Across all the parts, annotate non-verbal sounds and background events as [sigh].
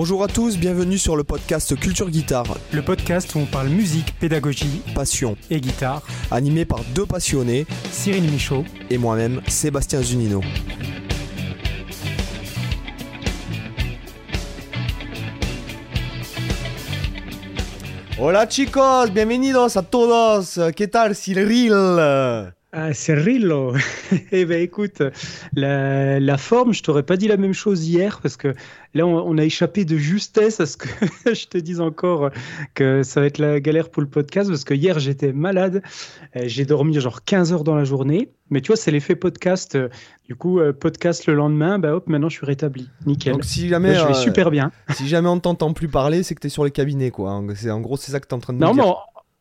Bonjour à tous, bienvenue sur le podcast Culture Guitare. Le podcast où on parle musique, pédagogie, passion et guitare. Animé par deux passionnés, Cyril Michaud et moi-même, Sébastien Zunino. Hola chicos, bienvenidos a todos. ¿Qué tal Cyril? Ah, Cyrillo [laughs] Eh ben écoute, la, la forme, je t'aurais pas dit la même chose hier parce que là, on, a échappé de justesse à ce que [laughs] je te dise encore que ça va être la galère pour le podcast parce que hier, j'étais malade. Euh, j'ai dormi genre 15 heures dans la journée. Mais tu vois, c'est l'effet podcast. Du coup, euh, podcast le lendemain, bah hop, maintenant je suis rétabli. Nickel. Donc si jamais. je vais euh, super bien. Si jamais on t'entend plus parler, c'est que tu es sur les cabinets, quoi. En gros, c'est ça que tu es en train de non, dire. Non,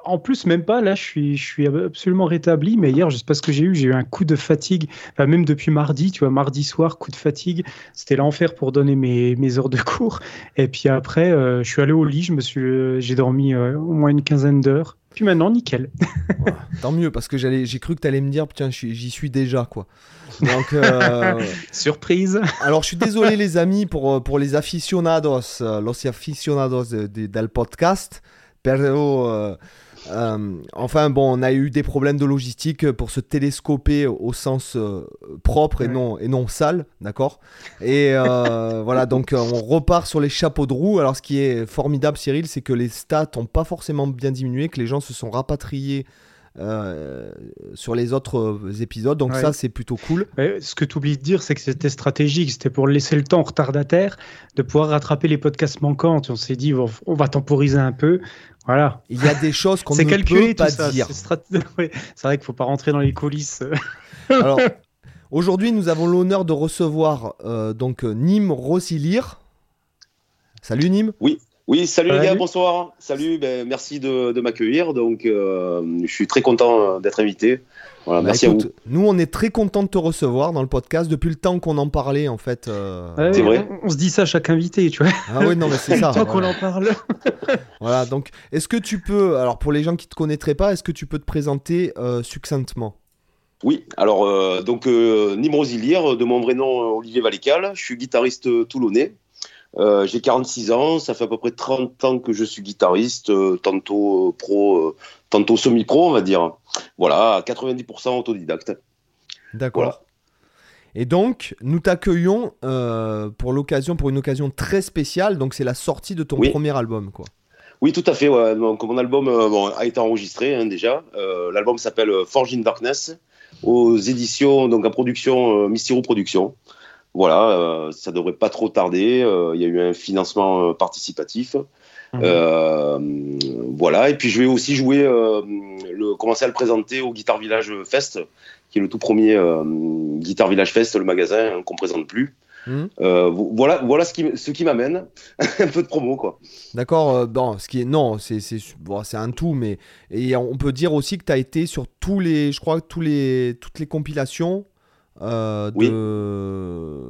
en plus, même pas. Là, je suis, je suis absolument rétabli. Mais hier, je sais pas ce que j'ai eu. J'ai eu un coup de fatigue. Enfin, même depuis mardi, tu vois, mardi soir, coup de fatigue. C'était l'enfer pour donner mes, mes, heures de cours. Et puis après, euh, je suis allé au lit. Je me suis, euh, j'ai dormi euh, au moins une quinzaine d'heures. Puis maintenant, nickel. [laughs] tant mieux, parce que j'allais, j'ai cru que tu allais me dire, tiens, j'y suis déjà, quoi. Donc, [laughs] surprise. Alors, je suis désolé, les amis, pour, pour les aficionados, los aficionados del podcast. Pero euh, enfin, bon, on a eu des problèmes de logistique pour se télescoper au sens euh, propre et, non, et non sale, d'accord? Et euh, [laughs] voilà, donc on repart sur les chapeaux de roue. Alors, ce qui est formidable, Cyril, c'est que les stats n'ont pas forcément bien diminué, que les gens se sont rapatriés. sur les autres épisodes. Donc ça, c'est plutôt cool. ce que tu oublies de dire, c'est que c'était stratégique. C'était pour laisser le temps aux retardataires de pouvoir rattraper les podcasts manquants. On s'est dit, on va temporiser un peu. Voilà. Il y a des choses qu'on ne peut pas dire. [laughs] C'est vrai qu'il ne faut pas rentrer dans les coulisses. [laughs] Alors, aujourd'hui, nous avons l'honneur de recevoir euh, donc Nîmes Rossilir. Salut Nîmes. Oui. Oui, salut les gars, bonsoir. Salut, ben, merci de, m'accueillir. Donc, euh, je suis très content euh, d'être invité. Voilà, bah, merci à vous. Nous, on est très content de te recevoir dans le podcast depuis le temps qu'on en parlait, en fait. Euh. c'est vrai. On, se dit ça à chaque invité, tu vois. Ah oui, non, mais c'est [laughs] ça. Tant qu'on en parle. [laughs] voilà, donc, est-ce que tu peux, alors pour les gens qui ne te connaîtraient pas, est-ce que tu peux te présenter succinctement? Oui, alors donc euh, de mon vrai nom Olivier Valécal, je suis guitariste toulonnais, euh, j'ai 46 ans, ça fait à peu près 30 ans que je suis guitariste, euh, tantôt euh, pro, tantôt semi-pro, on va dire. Voilà, 90% autodidacte. D'accord. Et donc, nous t'accueillons pour l'occasion, pour une occasion très spéciale. Donc, c'est la sortie de ton premier album, quoi. Oui, tout à fait. Donc, mon album a été enregistré hein, déjà. L'album s'appelle Forge in Darkness aux éditions, donc en production Mysterio Productions. Voilà, euh, ça devrait pas trop tarder. Euh, il y a eu un financement euh, participatif. Mhm. voilà, et puis je vais aussi jouer, le, commencer à le présenter au Guitar Village Fest, qui est le tout premier Guitar Village Fest, le magasin qu'on qu'on présente plus. Mhm. voilà, voilà ce qui, ce qui m'amène. [laughs] un peu de promo, quoi. D'accord. bon, ce qui est non, c'est bon, un tout, mais et on peut dire aussi que tu as été sur tous les, je crois, tous les, toutes les compilations euh, de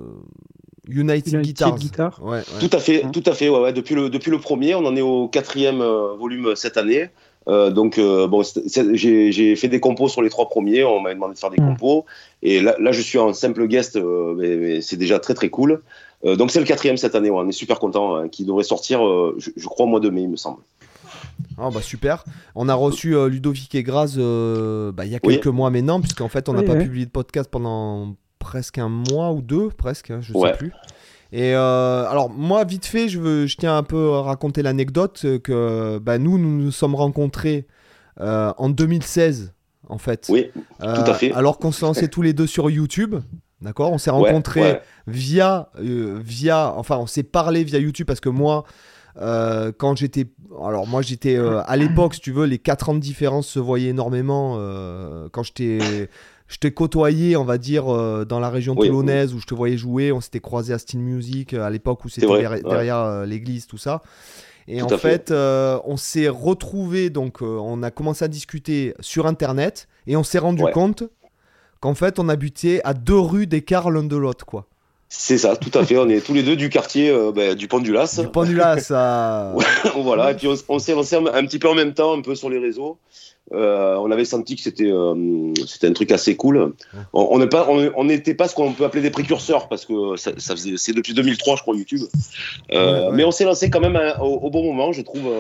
United, Guitars. Guitar. Tout à fait, tout à fait. Ouais, Depuis, le, depuis le premier, on en est au quatrième euh, volume cette année. Euh, donc, bon, j'ai fait des compos sur les trois premiers. On m'a demandé de faire des mm. compos. Et là, là, je suis en simple guest, mais, c'est déjà très très cool. donc, c'est le quatrième cette année. on est super content, hein, qui devrait sortir, je, je, crois, au mois de mai, il me semble. Ah bah super. On a reçu euh, Ludovic et Graz euh, bah, il y a quelques mois maintenant, puisqu'en fait on n'a pas publié de podcast pendant presque un mois ou deux, presque, hein, je ne sais plus. Et euh, alors moi vite fait, je, veux, je tiens un peu à raconter l'anecdote que bah, nous, nous nous sommes rencontrés en 2016 en fait. Oui, tout à fait. Alors qu'on se lançait tous les deux sur YouTube. D'accord? On s'est rencontrés via, via. Enfin, on s'est parlé via YouTube parce que moi, euh, quand j'étais. Alors, moi, j'étais. Euh, à l'époque, si tu veux, les 4 ans de différence se voyaient énormément. Euh, quand j'étais. Je t'ai côtoyé, on va dire, dans la région toulonnaise où je te voyais jouer. On s'était croisé à Steel Music à l'époque où c'était derrière, l'église, tout ça. Et en fait, on s'est retrouvé donc on a commencé à discuter sur Internet et on s'est rendu compte qu'en fait, on habitait à deux rues d'écart l'un de l'autre, quoi. C'est ça, tout à fait. On est tous les deux du quartier du Pont du Las. Du Pont du Las, [laughs] voilà. Et puis on, s'est lancé un, petit peu en même temps, un peu sur les réseaux. on avait senti que c'était c'était un truc assez cool. On n'était pas on, pas ce qu'on peut appeler des précurseurs parce que ça, faisait c'est depuis 2003 je crois YouTube. Mais on s'est lancé quand même hein, au, au, bon moment, je trouve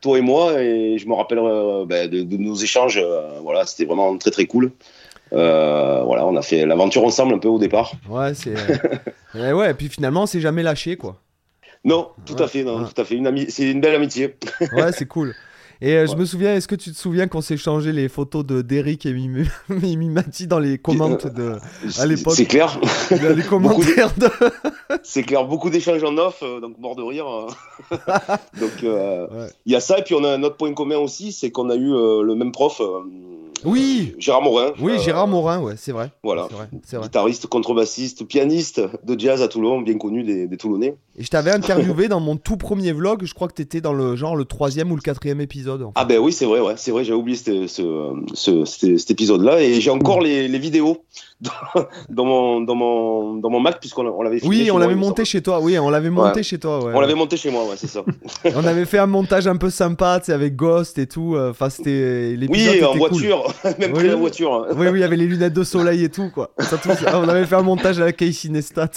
toi et moi, et je me rappelle euh, ben, de, nos échanges. Euh, voilà, c'était vraiment très très cool. Euh, voilà, on a fait l'aventure ensemble un peu au départ. Ouais, c'est. [laughs] ouais, et puis finalement, on s'est jamais lâché, quoi. Non, tout à fait, non, tout à fait. Une c'est une belle amitié. [laughs] ouais, c'est cool. Et euh, je me souviens, est-ce que tu te souviens qu'on s'est changé les photos de d'Eric et Mimati [laughs] dans les commentaires de à l'époque? C'est clair. les commentaires de... C'est clair, beaucoup d'échanges en off, euh, donc mort de rire. donc euh, il y a ça, et puis on a un autre point commun aussi, c'est qu'on a eu le même prof. Oui. Gérard Morin. Oui, Gérard Morin, ouais, c'est vrai. Voilà. Vrai, Guitariste, contrebassiste, pianiste de jazz à Toulon, bien connu des, des Toulonnais. Et je t'avais interviewé dans mon tout premier vlog, je crois que tu étais dans le genre le troisième ou le quatrième épisode. Ah ben oui, c'est vrai, ouais, c'est vrai, j'ai oublié ce, ce, cet épisode-là et j'ai encore les, les vidéos [laughs] dans, mon, dans, mon, dans mon Mac puisqu'on l'avait Oui, on l'avait monté chez toi, oui, on l'avait monté chez toi. on l'avait monté chez moi, ouais, c'est ça. [laughs] on avait fait un montage un peu sympa, tu sais, avec Ghost et tout. Euh, enfin, c'était Oui, en voiture, [laughs] même oui, en voiture. Hein. oui, oui, il y avait les lunettes de soleil et tout, quoi. on avait fait un montage avec Casey Nestat.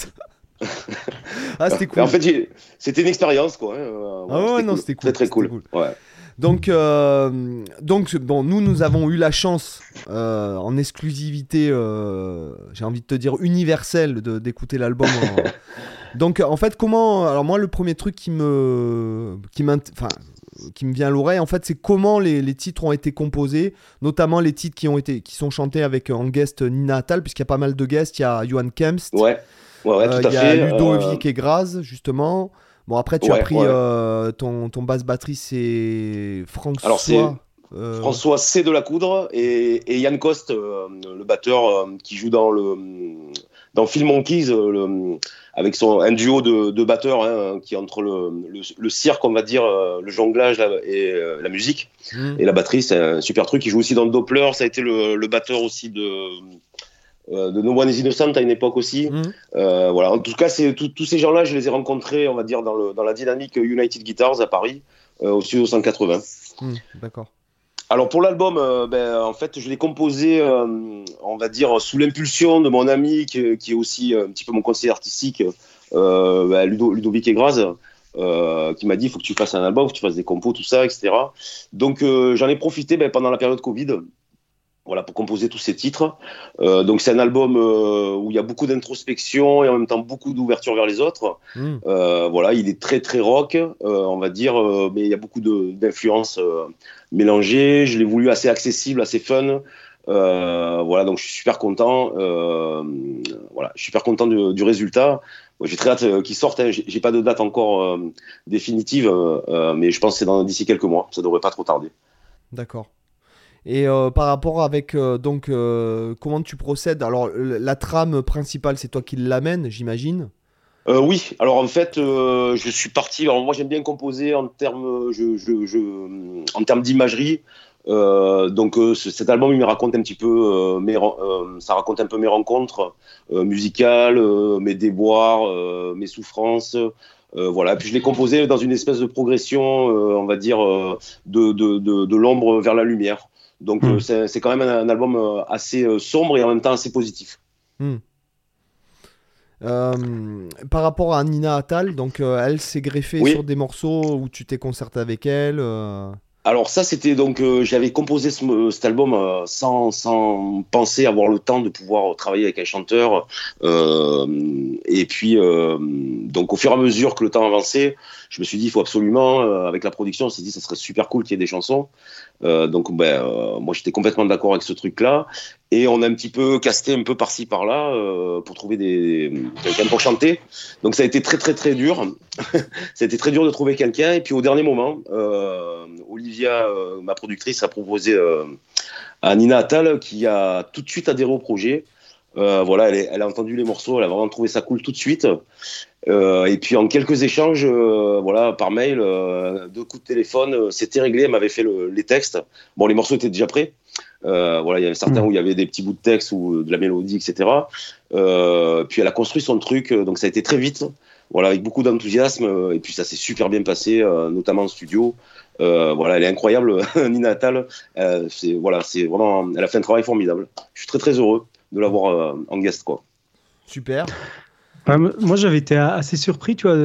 Ah, c'était cool. En fait, c'était une expérience, quoi. Hein. ah ouais, non, c'était cool. Très, très cool. cool. Ouais. Donc, euh, donc bon, nous, nous avons eu la chance euh, en exclusivité, euh, j'ai envie de te dire universelle, d'écouter l'album. [laughs] donc, en fait, comment Alors moi, le premier truc qui me, qui qui me vient à l'oreille, en fait, c'est comment les, les, titres ont été composés, notamment les titres qui ont été, qui sont chantés avec en guest Nina Attal, puisqu'il y a pas mal de guests. Il y a Johan Kempst. Ouais. Ouais, ouais, tout à Il y a Ludovic et Graz, justement. Bon, après, tu as pris euh, ton, ton basse batterie, c'est François. Alors, c'est euh, François C. de la Coudre et, et Yann Coste, euh, le batteur qui joue dans le dans Film Monkeys, le, avec son, un duo de, de batteurs hein, qui entre le, le, cirque, on va dire, le jonglage et la musique. Mmh. Et la batterie, c'est un super truc. Il joue aussi dans le Doppler. Ça a été le, le batteur aussi de euh, de No One is Innocent à une époque aussi. Mhm. Euh, voilà. En tout cas, tous ces gens-là, je les ai rencontrés, on va dire, dans, le, dans la dynamique United Guitars à Paris, euh, au studio 180. Mhm, d'accord. Alors pour l'album, ben, en fait, je l'ai composé, on va dire, sous l'impulsion de mon ami qui, est aussi un petit peu mon conseiller artistique, ben, Ludovic Egraz. qui m'a dit il faut que tu fasses un album, que tu fasses des compos, tout ça, etc. Donc j'en ai profité ben, pendant la période Covid voilà, pour composer tous ces titres. Euh, donc c'est un album euh, où il y a beaucoup d'introspection et en même temps beaucoup d'ouverture vers les autres. Hmm. Euh, voilà, il est très très rock, on va dire, mais il y a beaucoup d'influences mélangées. Je l'ai voulu assez accessible, assez fun. voilà, donc je suis super content. voilà, je suis super content du, résultat. J'ai très hâte qu'il sorte. Hein. J'ai pas de date encore définitive, mais je pense que c'est d'ici quelques mois. Ça devrait pas trop tarder. D'accord. Et euh, par rapport avec euh, donc euh, comment tu procèdes? Alors la trame principale, c'est toi qui l'amène, j'imagine. oui, alors en fait, je suis parti. Moi, j'aime bien composer en termes, en termes d'imagerie. donc cet album, il me raconte un petit peu, mes, ça raconte un peu mes rencontres musicales, mes déboires, mes souffrances. voilà, puis je l'ai composé dans une espèce de progression, on va dire, de l'ombre vers la lumière. Donc euh, c'est quand même un, album euh, assez euh, sombre et en même temps assez positif. Hmm. par rapport à Nina Attal, donc elle s'est greffée sur des morceaux où tu t'es concerté avec elle. Alors ça, c'était donc j'avais composé cet album sans, sans, penser avoir le temps de pouvoir travailler avec un chanteur. et puis donc au fur et à mesure que le temps avançait, je me suis dit il faut absolument avec la production, on s'est dit ça serait super cool qu'il y ait des chansons. Euh, donc, ben, euh, moi, j'étais complètement d'accord avec ce truc-là. Et on a un petit peu casté un peu par-ci, par-là euh, pour trouver des quelqu'un pour chanter. Donc, ça a été très, très, très dur. [laughs] ça a été très dur de trouver quelqu'un. Et puis, au dernier moment, Olivia, ma productrice, a proposé à Nina Attal, qui a tout de suite adhéré au projet. Voilà, elle, elle, a entendu les morceaux, elle a vraiment trouvé ça cool tout de suite. Euh, et puis en quelques échanges, euh, voilà, par mail, euh, deux coups de téléphone, c'était réglé. Elle m'avait fait le, les textes. Bon, les morceaux étaient déjà prêts. voilà, il y avait certains mm. où il y avait des petits bouts de texte ou de la mélodie, etc. puis elle a construit son truc, donc ça a été très vite voilà, avec beaucoup d'enthousiasme. Et puis ça s'est super bien passé, notamment en studio. voilà, elle est incroyable, [laughs] Nina Attal. c'est voilà, c'est vraiment, elle a fait un travail formidable. Je suis très très heureux de l'avoir en guest, quoi. Super. moi, j'avais été assez surpris, tu vois,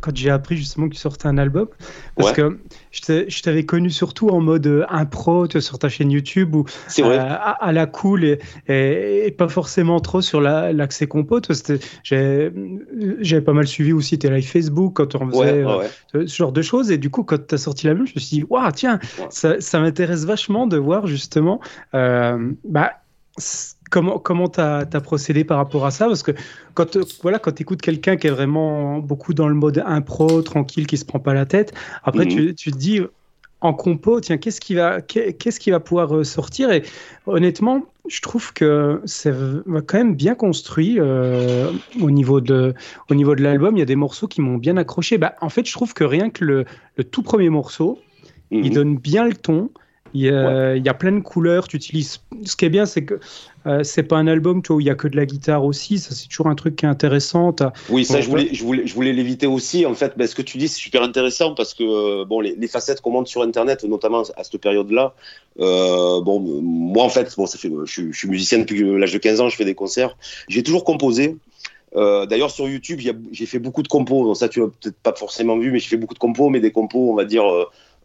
quand j'ai appris justement que tu sortais un album, parce que je t'avais connu surtout en mode euh, impro, tu vois, sur ta chaîne YouTube ou euh, à, la cool et, et, pas forcément trop sur l'accès compo. J'avais pas mal suivi aussi tes live Facebook quand on faisait euh, ce genre de choses. Et du coup, quand tu as sorti l'album, je me suis dit, waouh, tiens, ça, ça m'intéresse vachement de voir justement. bah, comment comment tu as, procédé par rapport à ça? Parce que quand voilà quand tu écoutes quelqu'un qui est vraiment beaucoup dans le mode impro, tranquille, qui se prend pas la tête, après tu, mhm. tu, te dis en compo, tiens, qu'est-ce qui va qu'est-ce qui va pouvoir euh, sortir? Et honnêtement, je trouve que c'est quand même bien construit euh, au niveau de au niveau de l'album. Il y a des morceaux qui m'ont bien accroché. Bah, en fait, je trouve que rien que le, le tout premier morceau, il mhm. donne bien le ton. Il y, a, il y, a, plein de couleurs. Tu utilises. Ce qui est bien, c'est que euh, c'est pas un album où il y a que de la guitare aussi. Ça, c'est toujours un truc qui est intéressant. Oui, ça, je voulais, je voulais, je voulais l'éviter aussi. En fait, ben, ce que tu dis, c'est super intéressant parce que euh, bon, les, facettes qu'on monte sur Internet, notamment à cette période-là. Euh, bon, moi, en fait, bon, ça fait, je, suis musicien depuis l'âge de 15 ans. Je fais des concerts. J'ai toujours composé. D'ailleurs, sur YouTube, j'ai fait beaucoup de compos. Donc ça, tu l'as peut-être pas forcément vu, mais j'ai fait beaucoup de compos, mais des compos, on va dire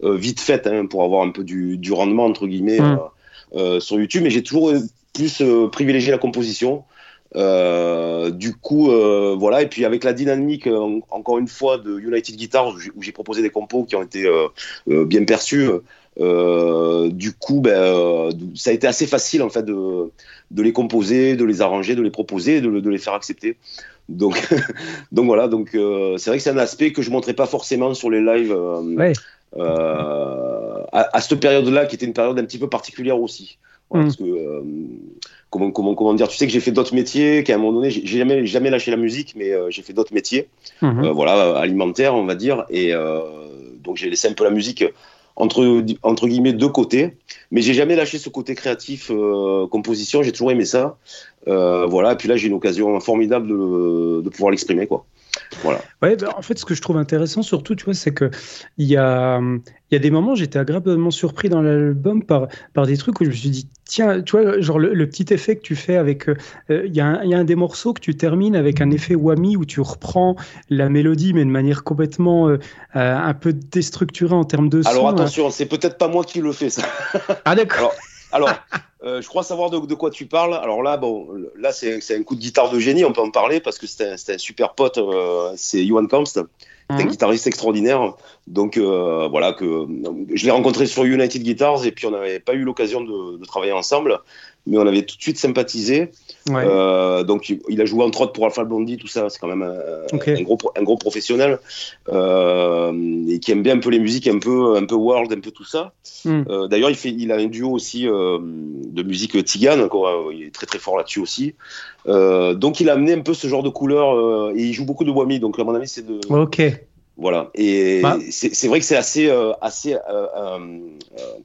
vite faites, hein, pour avoir un peu du, du rendement entre guillemets mmh. sur YouTube. Mais j'ai toujours plus euh, privilégier la composition. Euh, du coup, euh, voilà. Et puis avec la dynamique, encore une fois, de United Guitars, où j'ai proposé des compos qui ont été bien perçus. du coup, ben, ça a été assez facile en fait de, de, les composer, de les arranger, de les proposer, de, de les faire accepter. Donc, [laughs] donc voilà. Donc c'est vrai que c'est un aspect que je montrais pas forcément sur les lives à, à, cette période-là, qui était une période un petit peu particulière aussi. Mm. Parce que, euh, comment, comment, comment dire, tu sais que j'ai fait d'autres métiers, qu'à un moment donné, j'ai jamais, jamais lâché la musique, mais euh, j'ai fait d'autres métiers, mm-hmm. euh, voilà, alimentaires, on va dire. Et donc, j'ai laissé un peu la musique entre, entre guillemets de côté, mais j'ai jamais lâché ce côté créatif, composition, j'ai toujours aimé ça. voilà, et puis là, j'ai une occasion formidable de, de pouvoir l'exprimer, quoi. Voilà. Ouais, bah, en fait, ce que je trouve intéressant surtout, tu vois, c'est que il y a, y a des moments, j'étais agréablement surpris dans l'album par, par des trucs où je me suis dit, tiens, tu vois, genre le, petit effet que tu fais avec, euh, il y, a un, y a un des morceaux que tu termines avec un effet whammy où tu reprends la mélodie, mais de manière complètement euh, euh, un peu déstructurée en termes de son. Alors attention, c'est peut-être pas moi qui le fais ça. Ah d'accord. Alors, euh, je crois savoir de, quoi tu parles. Alors là, bon, là c'est un coup de guitare de génie, on peut en parler parce que c'est un, un, super pote, euh, c'est Johan Kamst, un mhm. guitariste extraordinaire. Donc euh, voilà, que je l'ai rencontré sur United Guitars et puis on n'avait pas eu l'occasion de, de, travailler ensemble mais on avait tout de suite sympathisé. Euh, donc il a joué entre autres pour Alpha Blondie, tout ça, c'est quand même un, gros, un gros professionnel euh, et qui aime bien un peu les musiques, un peu, un peu world, un peu tout ça. Hmm. Euh, d'ailleurs, il, fait, il a un duo aussi de musique tigane, quoi. il est très très fort là-dessus aussi. donc il a amené un peu ce genre de couleur et il joue beaucoup de whammy, donc à mon avis c'est de. Ok. Voilà. Et bah. c'est vrai que c'est assez, euh, assez euh, euh,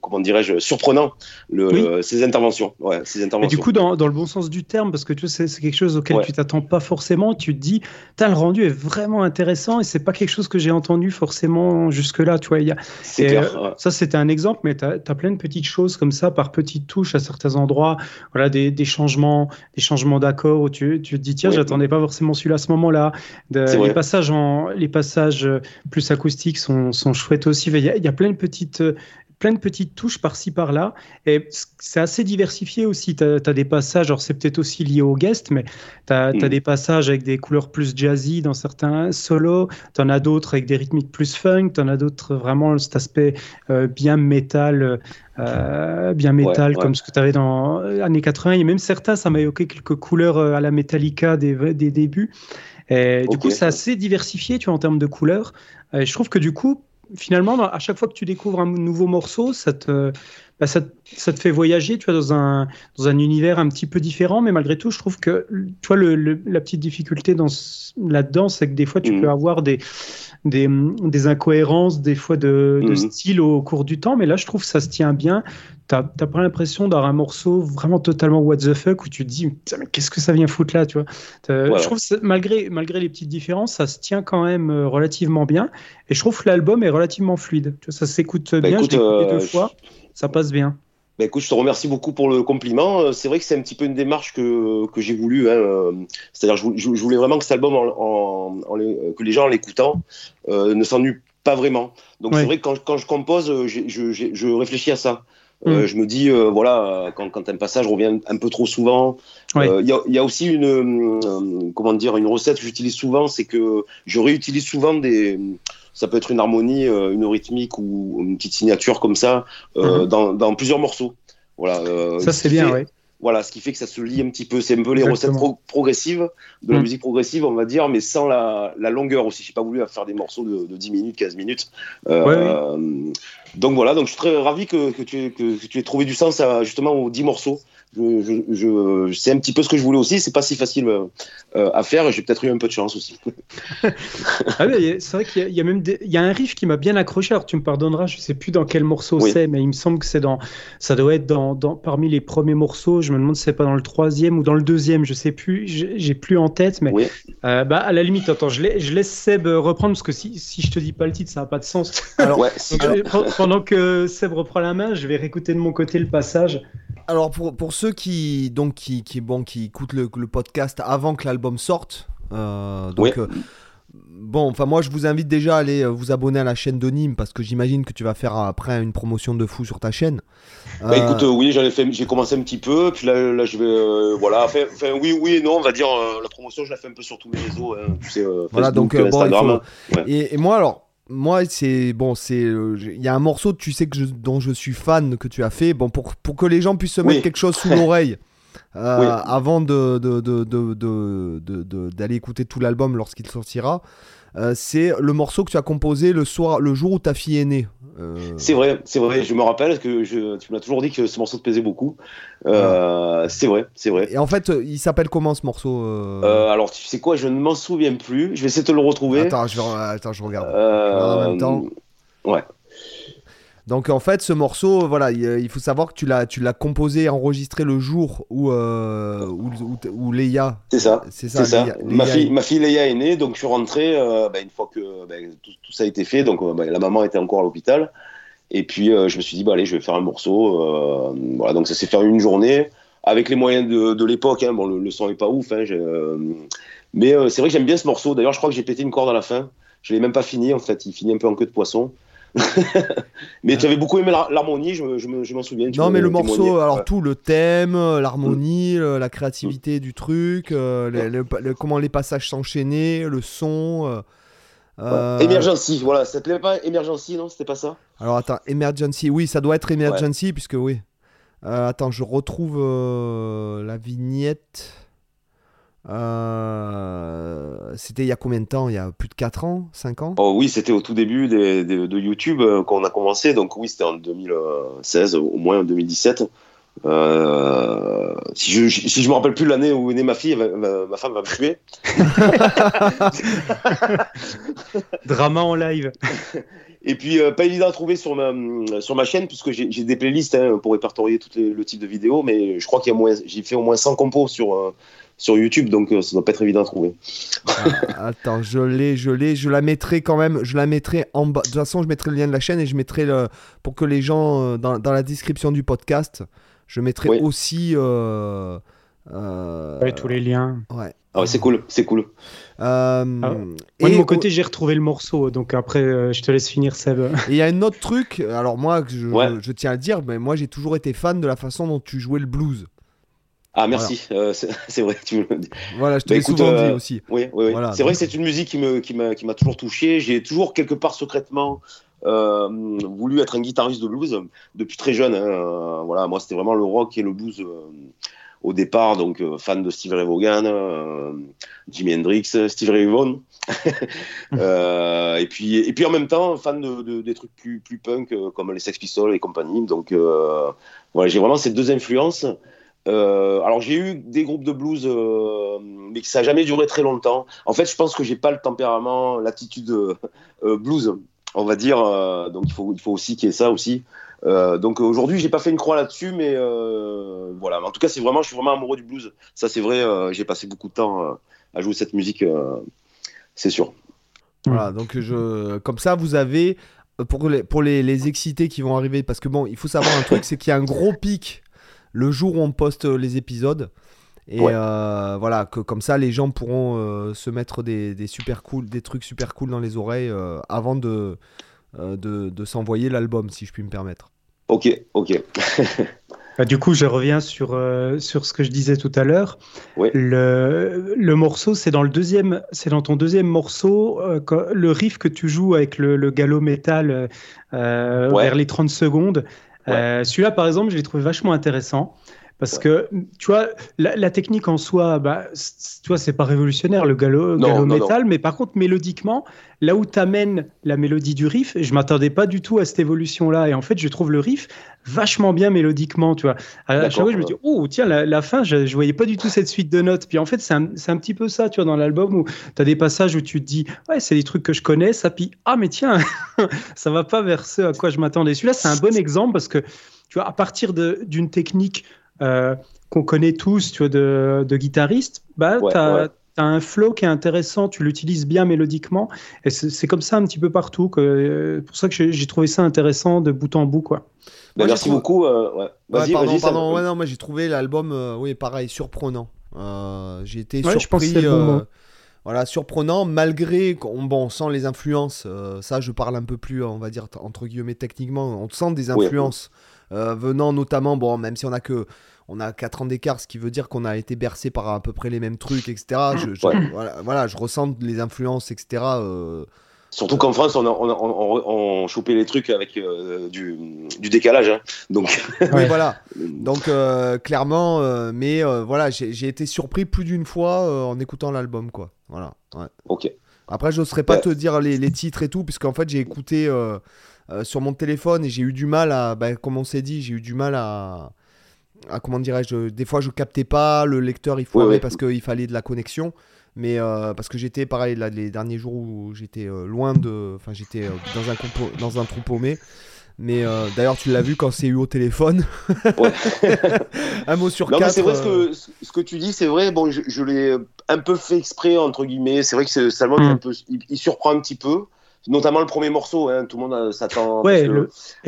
comment dirais-je, surprenant le, ces interventions. Ouais, ces interventions. Et du coup, dans, dans, le bon sens du terme, parce que tu sais, c'est quelque chose auquel tu t'attends pas forcément. Tu te dis, le rendu est vraiment intéressant et c'est pas quelque chose que j'ai entendu forcément jusque-là. Tu vois, il y a, clair, ça, c'était un exemple, mais tu as, plein de petites choses comme ça, par petites touches à certains endroits. Voilà, des, des changements, des changements d'accords où tu, tu, te dis, tiens, j'attendais pas forcément celui-là à ce moment-là. les passages en, les passages plus acoustiques sont, sont chouettes aussi. Il y, a, il y a plein de petites plein de petites touches par-ci par-là. Et c'est assez diversifié aussi. Tu as, des passages, alors c'est peut-être aussi lié au guest, mais tu as, mm. des passages avec des couleurs plus jazzy dans certains solos. Tu en as d'autres avec des rythmiques plus funk. Tu en as d'autres vraiment cet aspect euh, bien métal. Euh, bien métal comme ce que tu avais dans les années 80 et même certains ça m'a évoqué quelques couleurs euh, à la Metallica des, des débuts et du coup c'est assez diversifié tu vois en termes de couleurs. Je trouve que du coup finalement, à chaque fois que tu découvres un nouveau morceau, ça te, bah, ça, te fait voyager tu vois, dans, un, dans un univers un petit peu différent, mais malgré tout, je trouve que tu vois, le, la petite difficulté là-dedans, c'est que des fois, tu mm. peux avoir des, des, des, incohérences, des fois de, de, mm. style au cours du temps, mais là, je trouve que ça se tient bien. t'as pas l'impression d'avoir un morceau vraiment totalement what the fuck où tu te dis mais qu'est-ce que ça vient foutre là, tu vois? Je trouve que malgré, malgré les petites différences, ça se tient quand même euh, relativement bien. Et je trouve que l'album est relativement fluide. ça s'écoute bah, bien, je l'ai écouté deux fois, ça passe bien. Bah écoute, je te remercie beaucoup pour le compliment. Euh, c'est vrai que c'est un petit peu une démarche que, que j'ai voulu. Hein, euh, C'est-à-dire, je, je, voulais vraiment que cet album, en, en, que les gens en l'écoutant, euh, ne s'ennuient pas vraiment. Donc c'est vrai que quand, quand, je compose, je, je, réfléchis à ça. Euh, mm. je me dis, euh, voilà, quand, quand, un passage revient un peu trop souvent, il y, a, y, a, aussi une, comment dire, une recette que j'utilise souvent, c'est que je réutilise souvent des, ça peut être une harmonie, euh, une rythmique ou une petite signature comme ça euh, mhm. dans, dans, plusieurs morceaux. Voilà. Euh, ça c'est bien, oui. Voilà, ce qui fait que ça se lie un petit peu. C'est un peu les recettes progressives de la mhm. musique progressive, on va dire, mais sans la, la longueur aussi. J'ai pas voulu faire des morceaux de, de 10 minutes, 15 minutes. Donc voilà, donc je suis très ravi que, que, tu, aies, que, que tu aies trouvé du sens à, justement aux 10 morceaux je, je, je, c'est un petit peu ce que je voulais aussi. C'est pas si facile euh, à faire j'ai peut-être eu un peu de chance aussi. [laughs] ah c'est vrai qu'il y, a même il y a un riff qui m'a bien accroché. Alors tu me pardonneras, je sais plus dans quel morceau c'est, mais il me semble que c'est dans, ça doit être dans, dans, parmi les premiers morceaux. Je me demande si c'est pas dans le troisième ou dans le deuxième. Je sais plus, j'ai plus en tête, mais euh, bah à la limite, attends, je, je laisse Seb reprendre parce que si, si je te dis pas le titre, ça n'a pas de sens. [laughs] Alors, ouais, pendant que Seb reprend la main, je vais réécouter de mon côté le passage. Alors pour, pour ceux qui donc qui, qui bon qui écoutent le, podcast avant que l'album sorte, euh, donc euh, bon enfin moi je vous invite déjà à aller euh, vous abonner à la chaîne de Nîmes parce que j'imagine que tu vas faire après une promotion de fou sur ta chaîne. Bah, écoute oui j'avais fait j'ai commencé un petit peu puis là, là je vais voilà enfin, oui oui et non on va dire la promotion je la fais un peu sur tous les réseaux hein, tu sais, voilà donc bon, et, et moi alors moi, c'est bon, c'est euh, il y a un morceau, tu sais que dont je suis fan que tu as fait, bon pour, pour que les gens puissent se mettre quelque chose sous [laughs] l'oreille. Euh, avant de, d'aller écouter tout l'album lorsqu'il sortira. Euh, c'est le morceau que tu as composé le soir, le jour où ta fille est née. Euh, c'est vrai, c'est vrai. Je me rappelle que je, tu m'as toujours dit que ce morceau te plaisait beaucoup. Euh, c'est vrai, c'est vrai. Et en fait, il s'appelle comment ce morceau Alors, tu sais quoi, je ne m'en souviens plus. Je vais essayer de te le retrouver. Attends, je, attends, je regarde. en même temps. Ouais. Donc en fait, ce morceau, voilà, il faut savoir que tu l'as, tu l'as composé, enregistré le jour où euh, où. C'est ça. C'est ça. ma fille, ma fille Leia est née, donc je suis rentré euh, bah, une fois que bah, tout, ça a été fait. Donc bah, la maman était encore à l'hôpital. Et puis euh, je me suis dit, bah allez, je vais faire un morceau. voilà, donc ça s'est fait une journée avec les moyens de, de l'époque. Hein. bon, le, son est pas ouf, hein, mais c'est vrai que j'aime bien ce morceau. D'ailleurs, je crois que j'ai pété une corde à la fin. Je l'ai même pas fini en fait. Il finit un peu en queue de poisson. [laughs] mais tu avais beaucoup aimé l'harmonie, je, je m'en souviens. Non, mais le morceau, alors tout, le thème, l'harmonie, mm. la créativité du truc, euh, comment les passages s'enchaînaient, le son. Euh, euh, Emergency, voilà, ça s'appelait pas Emergency, non C'était pas ça? Alors attends, Emergency, oui, ça doit être Emergency, puisque oui. attends, je retrouve la vignette. Euh, c'était il y a combien de temps? Il y a plus de 4 ans? 5 ans? Oh, Oui, c'était au tout début de YouTube euh, qu'on a commencé. Donc oui, c'était en 2016, au moins en 2017. Euh, si, je, si je me rappelle plus l'année où est née ma fille, ma, femme va me tuer. [laughs] Drama en live. [laughs] Et puis, pas évident à trouver sur ma, sur ma chaîne, puisque j'ai des playlists hein, pour répertorier tout le type de vidéos, mais je crois qu'il y a moins, j'ai fait au moins 100 compos sur, sur YouTube, donc euh, ça doit pas être évident à trouver. Ah, attends, je l'ai, je l'ai, je la mettrai quand même, je la mettrai en bas. De toute façon, je mettrai le lien de la chaîne et je mettrai le pour que les gens euh, dans, dans la description du podcast, je mettrai aussi euh, tous les liens. Ouais. Ah ouais, c'est cool, c'est cool. Ah. et de mon côté, j'ai retrouvé le morceau, donc après, je te laisse finir, Seb. [laughs] Il y a un autre truc, alors moi, je, je tiens à le dire, mais moi, j'ai toujours été fan de la façon dont tu jouais le blues. Ah merci, euh, [laughs] c'est vrai. Tu me... Voilà, je te bah, l'ai souvent dit euh, aussi. Oui, oui, oui. c'est vrai que c'est une musique qui me qui m'a qui m'a toujours touché. J'ai toujours quelque part secrètement euh, voulu être un guitariste de blues depuis très jeune. Hein. Voilà, moi c'était vraiment le rock et le blues au départ, donc fan de Steve Ray Vaughan, Jimi Hendrix, Steve Ray Vaughan. [laughs] et puis et puis en même temps fan de, des trucs plus plus punk comme les Sex Pistols et compagnie. Donc voilà, j'ai vraiment ces deux influences. Euh, alors j'ai eu des groupes de blues, euh, mais ça n'a jamais duré très longtemps. En fait, je pense que j'ai pas le tempérament, l'attitude euh, blues, on va dire. donc il faut, il faut aussi qu'il y ait ça aussi. donc aujourd'hui, j'ai pas fait une croix là-dessus, mais voilà. En tout cas, c'est vraiment, je suis vraiment amoureux du blues. Ça, c'est vrai. j'ai passé beaucoup de temps à jouer cette musique, c'est sûr. Voilà, donc comme ça, vous avez pour les, pour les, les excités qui vont arriver, parce que bon, il faut savoir un truc, c'est qu'il y a un gros pic le jour où on poste les épisodes. Et euh, voilà, que comme ça, les gens pourront euh, se mettre des, des, super cool, des trucs super cool dans les oreilles euh, avant de, de, de s'envoyer l'album, si je puis me permettre. Ok, ok. [laughs] Bah, du coup, je reviens sur, sur ce que je disais tout à l'heure. Le, le, morceau, c'est dans le deuxième, c'est dans ton deuxième morceau, le riff que tu joues avec le, le galop métal vers les 30 secondes. Celui-là, par exemple, je l'ai trouvé vachement intéressant. Parce que, tu vois, la, technique en soi, bah, tu vois, c'est pas révolutionnaire, le galop, métal, mais par contre, mélodiquement, là où tu amènes la mélodie du riff, je m'attendais pas du tout à cette évolution-là. Et en fait, je trouve le riff vachement bien mélodiquement, tu vois. À, chaque fois, je me dis, oh, tiens, la, fin, je, je voyais pas du tout cette suite de notes. Puis en fait, c'est un, un, petit peu ça, tu vois, dans l'album où tu as des passages où tu te dis, ouais, c'est des trucs que je connais, ça, puis, ah, mais tiens, [laughs] ça va pas vers ce à quoi je m'attendais. Celui-là, c'est un bon exemple parce que, tu vois, à partir d'une technique euh, qu'on connaît tous, tu vois, de, de guitariste, bah, tu as, un flow qui est intéressant, tu l'utilises bien mélodiquement, et c'est comme ça un petit peu partout. Que, euh, pour ça que j'ai trouvé ça intéressant de bout en bout, quoi. Bah, merci beaucoup. Euh, vas-y, pardon, pardon. Ouais, non, moi j'ai trouvé l'album, oui, pareil, surprenant. j'ai été surpris. voilà, surprenant malgré bon, on sent les influences. ça, je parle un peu plus, on va dire entre guillemets techniquement. On sent des influences venant notamment, bon, même si on a que on a 4 ans d'écart, ce qui veut dire qu'on a été bercé par à peu près les mêmes trucs, etc. Je, voilà, je ressens les influences, etc. Euh, Surtout qu'en France, on, on, chopait les trucs avec euh, du, décalage. Hein. Donc... oui, voilà. Donc, euh, clairement, mais voilà, j'ai été surpris plus d'une fois en écoutant l'album, quoi. Voilà. Ok. Après, je n'oserais pas te dire les, titres et tout, puisqu'en fait, j'ai écouté sur mon téléphone et j'ai eu du mal à, bah, comme on s'est dit, j'ai eu du mal à, ah, comment dirais-je, des fois je captais pas, le lecteur il faut parce qu'il fallait de la connexion. Mais euh, parce que j'étais pareil là, les derniers jours où j'étais euh, loin de. Enfin, j'étais euh, dans, un dans un trou paumé. Mais d'ailleurs, tu l'as vu quand c'est eu au téléphone. [laughs] un mot sur quatre. C'est vrai ce que, ce que tu dis, c'est vrai. Bon, je, l'ai un peu fait exprès, entre guillemets. C'est vrai que Salmon, mm. il, surprend un petit peu notamment le premier morceau. Hein, tout le monde euh, s'attend ouais,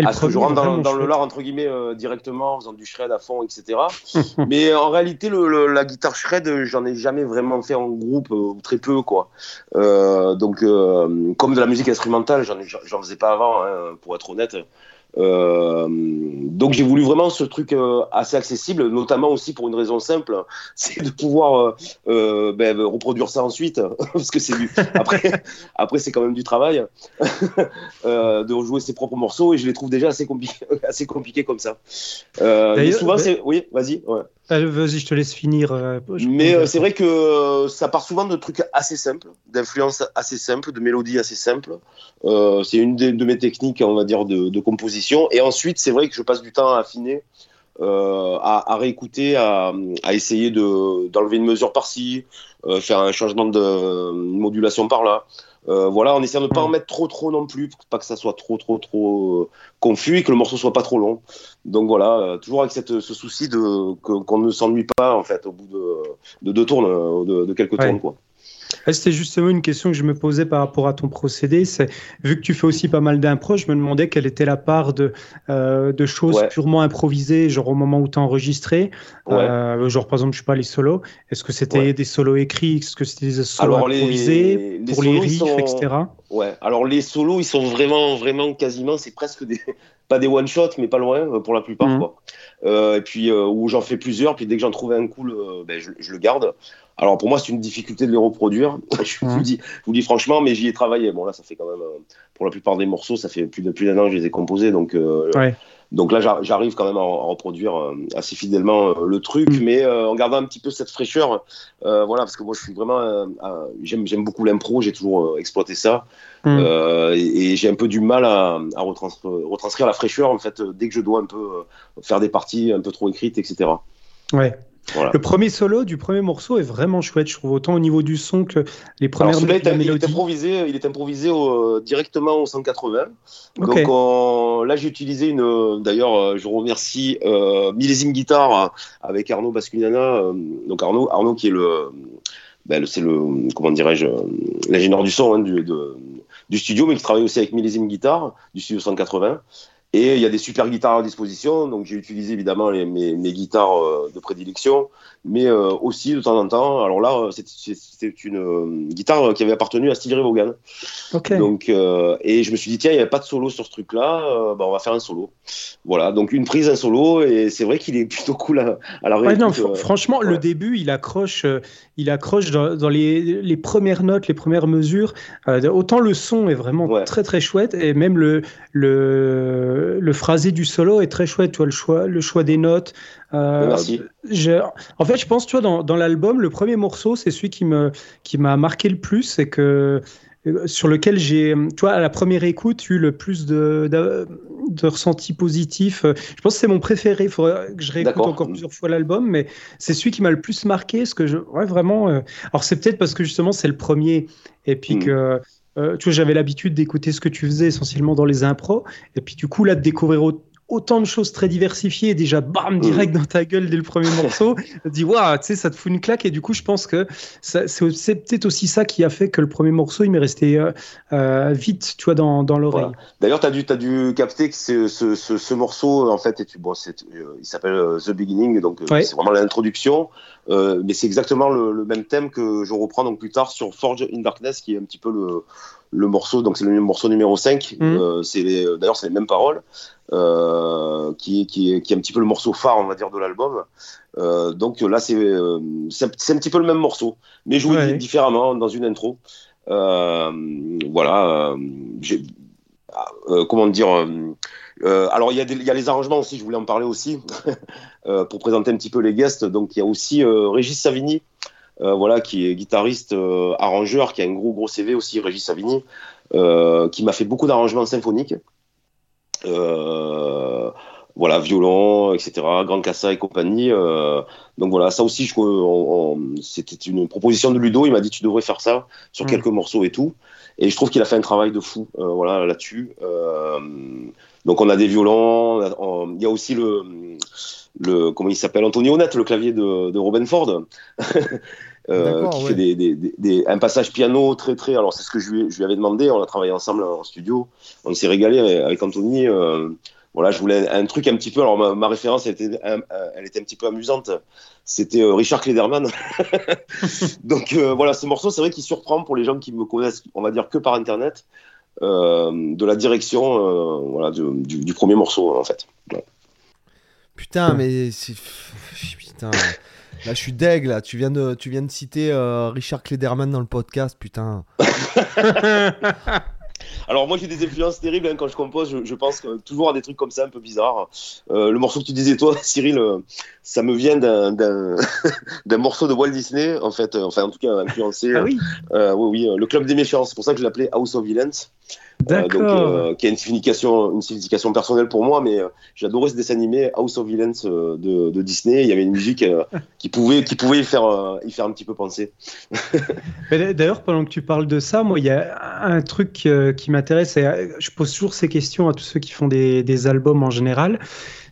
à ce que je rentre dans, le lard entre guillemets euh, directement, en faisant du shred à fond, etc. [laughs] Mais en réalité, le, la guitare shred, j'en ai jamais vraiment fait en groupe, ou euh, très peu quoi. donc, comme de la musique instrumentale, j'en faisais pas avant, hein, pour être honnête. Euh, donc j'ai voulu vraiment ce truc euh, assez accessible, notamment aussi pour une raison simple, [laughs] c'est de pouvoir euh, ben, reproduire ça ensuite, [laughs] parce que c'est du... [laughs] après, après c'est quand même du travail de rejouer ses propres morceaux et je les trouve déjà assez compliqués, assez compliqués comme ça. souvent c'est, oui, vas-y. Ouais. Vas-y, je te laisse finir. Mais c'est vrai que ça part souvent de trucs assez simples, d'influences assez simples, de mélodies assez simples. c'est une de, mes techniques, on va dire, de, de composition et ensuite, c'est vrai que je passe du temps à affiner, euh, à, réécouter, à, essayer d'enlever une mesure par-ci, euh, faire un changement de modulation par-là. Euh, voilà, en essayant de ne pas en mettre trop trop non plus, pour pas que ça soit trop trop trop confus et que le morceau soit pas trop long. Donc voilà, toujours avec cette, ce souci de qu'on ne s'ennuie pas en fait au bout de, deux tours, de, quelques tours quoi. C'était justement une question que je me posais par rapport à ton procédé. C'est vu que tu fais aussi pas mal d'impro, je me demandais quelle était la part de, euh, de choses purement improvisées, genre au moment où tu as enregistré. Euh, genre par exemple, je sais pas, les solos. Est-ce que c'était des solos écrits? Est-ce que c'était des solos improvisés pour les riffs, etc. Ouais, alors les solos, ils sont vraiment, vraiment quasiment, c'est presque des, [laughs] pas des one shot mais pas loin euh, pour la plupart. Quoi. et puis où j'en fais plusieurs, puis dès que j'en trouve un cool, ben, je, je, le garde. Alors pour moi, c'est une difficulté de les reproduire. [laughs] je, vous dis, je vous dis franchement, mais j'y ai travaillé. Bon là, ça fait quand même, euh, pour la plupart des morceaux, ça fait plus plus d'un an que je les ai composés, donc. Euh, donc là, j'arrive quand même à, reproduire euh, assez fidèlement le truc, mm. mais en gardant un petit peu cette fraîcheur. voilà, parce que moi, je suis vraiment, j'aime beaucoup l'impro, j'ai toujours exploité ça, mm. et, j'ai un peu du mal à, à retranscrire, la fraîcheur en fait dès que je dois un peu faire des parties un peu trop écrites, etc. Ouais. Le premier solo du premier morceau est vraiment chouette, je trouve, autant au niveau du son que les premières Alors, il, il, est improvisé, il est improvisé directement au 180. Donc là, j'ai utilisé une. D'ailleurs, euh, je remercie euh, Millésime Guitare avec Arnaud Basculiana. Euh, donc Arnaud, Arnaud qui est le. Ben, c'est le. Comment dirais-je L'ingénieur du son hein, du, du studio, mais qui travaille aussi avec Millésime Guitare du studio 180. Et il y a des super guitares à disposition, donc j'ai utilisé évidemment mes, guitares euh, de prédilection, mais euh, aussi de temps en temps. Alors là, c'était une euh, guitare qui avait appartenu à Stevie Ray Vaughan. Donc, et je me suis dit tiens, il n'y avait pas de solo sur ce truc-là, bah, on va faire un solo. Voilà, donc une prise, un solo, et c'est vrai qu'il est plutôt cool à, à la ouais, non, franchement, le début, il accroche, il accroche dans, dans les, les, premières notes, les premières mesures. autant le son est vraiment très très chouette, et même le le le, phrasé du solo est très chouette, tu vois, le choix, le choix des notes. Euh, Merci. en fait, je pense, tu vois, dans, dans l'album, le premier morceau, c'est celui qui me qui m'a marqué le plus, c'est que euh, sur lequel j'ai, tu vois, à la première écoute, eu le plus de, de, de ressenti positif. Je pense que c'est mon préféré. Il faudrait que je réécoute encore plusieurs fois l'album, mais c'est celui qui m'a le plus marqué. Ce que je, ouais, vraiment. Euh, alors c'est peut-être parce que justement c'est le premier, et puis hmm. que euh, tu vois, j'avais l'habitude d'écouter ce que tu faisais essentiellement dans les impros, et puis du coup là de découvrir autant de choses très diversifiées, déjà bam direct mm. dans ta gueule dès le premier morceau, [laughs] dis waouh, tu sais, ça te fout une claque, et du coup je pense que c'est peut-être aussi ça qui a fait que le premier morceau il m'est resté euh, euh, vite, tu vois, dans, dans l'oreille. D'ailleurs, tu as dû, as dû capter que ce, ce, ce, morceau en fait, et tu, bon, il s'appelle The Beginning, donc c'est vraiment l'introduction. Euh, mais c'est exactement le, même thème que je reprends donc plus tard sur Forge in Darkness, qui est un petit peu le, le morceau, donc c'est le morceau numéro 5. Mm. Euh, c'est d'ailleurs, c'est les mêmes paroles, euh, qui, qui, qui, est un petit peu le morceau phare, on va dire, de l'album. Euh, donc là, c'est c'est un, petit peu le même morceau, mais joué différemment dans une intro. voilà. comment dire euh, alors il y, a il y, a les arrangements aussi, je voulais en parler aussi [laughs] euh, pour présenter un petit peu les guests. Donc il y a aussi euh, Régis Savigny, voilà, qui est guitariste, arrangeur, qui a un gros gros CV aussi, Régis Savigny, qui m'a fait beaucoup d'arrangements symphoniques. voilà, violon, etc., Grand Cassa et compagnie. donc voilà, ça aussi, c'était une proposition de Ludo. Il m'a dit tu devrais faire ça sur mmh. quelques morceaux et tout. Et je trouve qu'il a fait un travail de fou, voilà, là-dessus. Donc on a des violons, il y a aussi le, le comment il s'appelle Antonio Net, le clavier de, de Robin Ford. [laughs] Euh, qui fait des, des, des, un passage piano très très. Alors c'est ce que je lui, je lui, avais demandé. On a travaillé ensemble en studio. On s'est régalé avec Anthony. Euh, voilà, je voulais un, truc un petit peu. Alors ma, ma référence, elle était, un, elle était un petit peu amusante. C'était euh, Richard Klederman. [laughs] Donc euh, voilà, ce morceau, c'est vrai qu'il surprend pour les gens qui me connaissent, on va dire que par internet. Euh, de la direction euh, voilà, du, premier morceau, en fait. Putain, mais c'est. Putain. Là, je suis deg, là. Tu viens de, tu viens de citer euh, Richard Klederman dans le podcast, putain. [laughs] Alors moi j'ai des influences terribles hein, quand je compose, je, pense toujours à des trucs comme ça un peu bizarres. Euh, le morceau que tu disais toi, [laughs] Cyril, euh, ça me vient [laughs] d'un morceau de Walt Disney en fait, euh, enfin en tout cas influencé. Ah oui. oui, oui, le club des méchants. C'est pour ça que je l'appelais House of Villains. Euh, donc, euh, qui a une signification, une signification personnelle pour moi, mais euh, j'adorais ce dessin animé House of Villains de, de, Disney. Il y avait une musique [laughs] qui pouvait, qui pouvait y faire, y faire un petit peu penser. [laughs] D'ailleurs, pendant que tu parles de ça, moi, il y a un truc qui m'intéresse. Je pose toujours ces questions à tous ceux qui font des, des albums en général.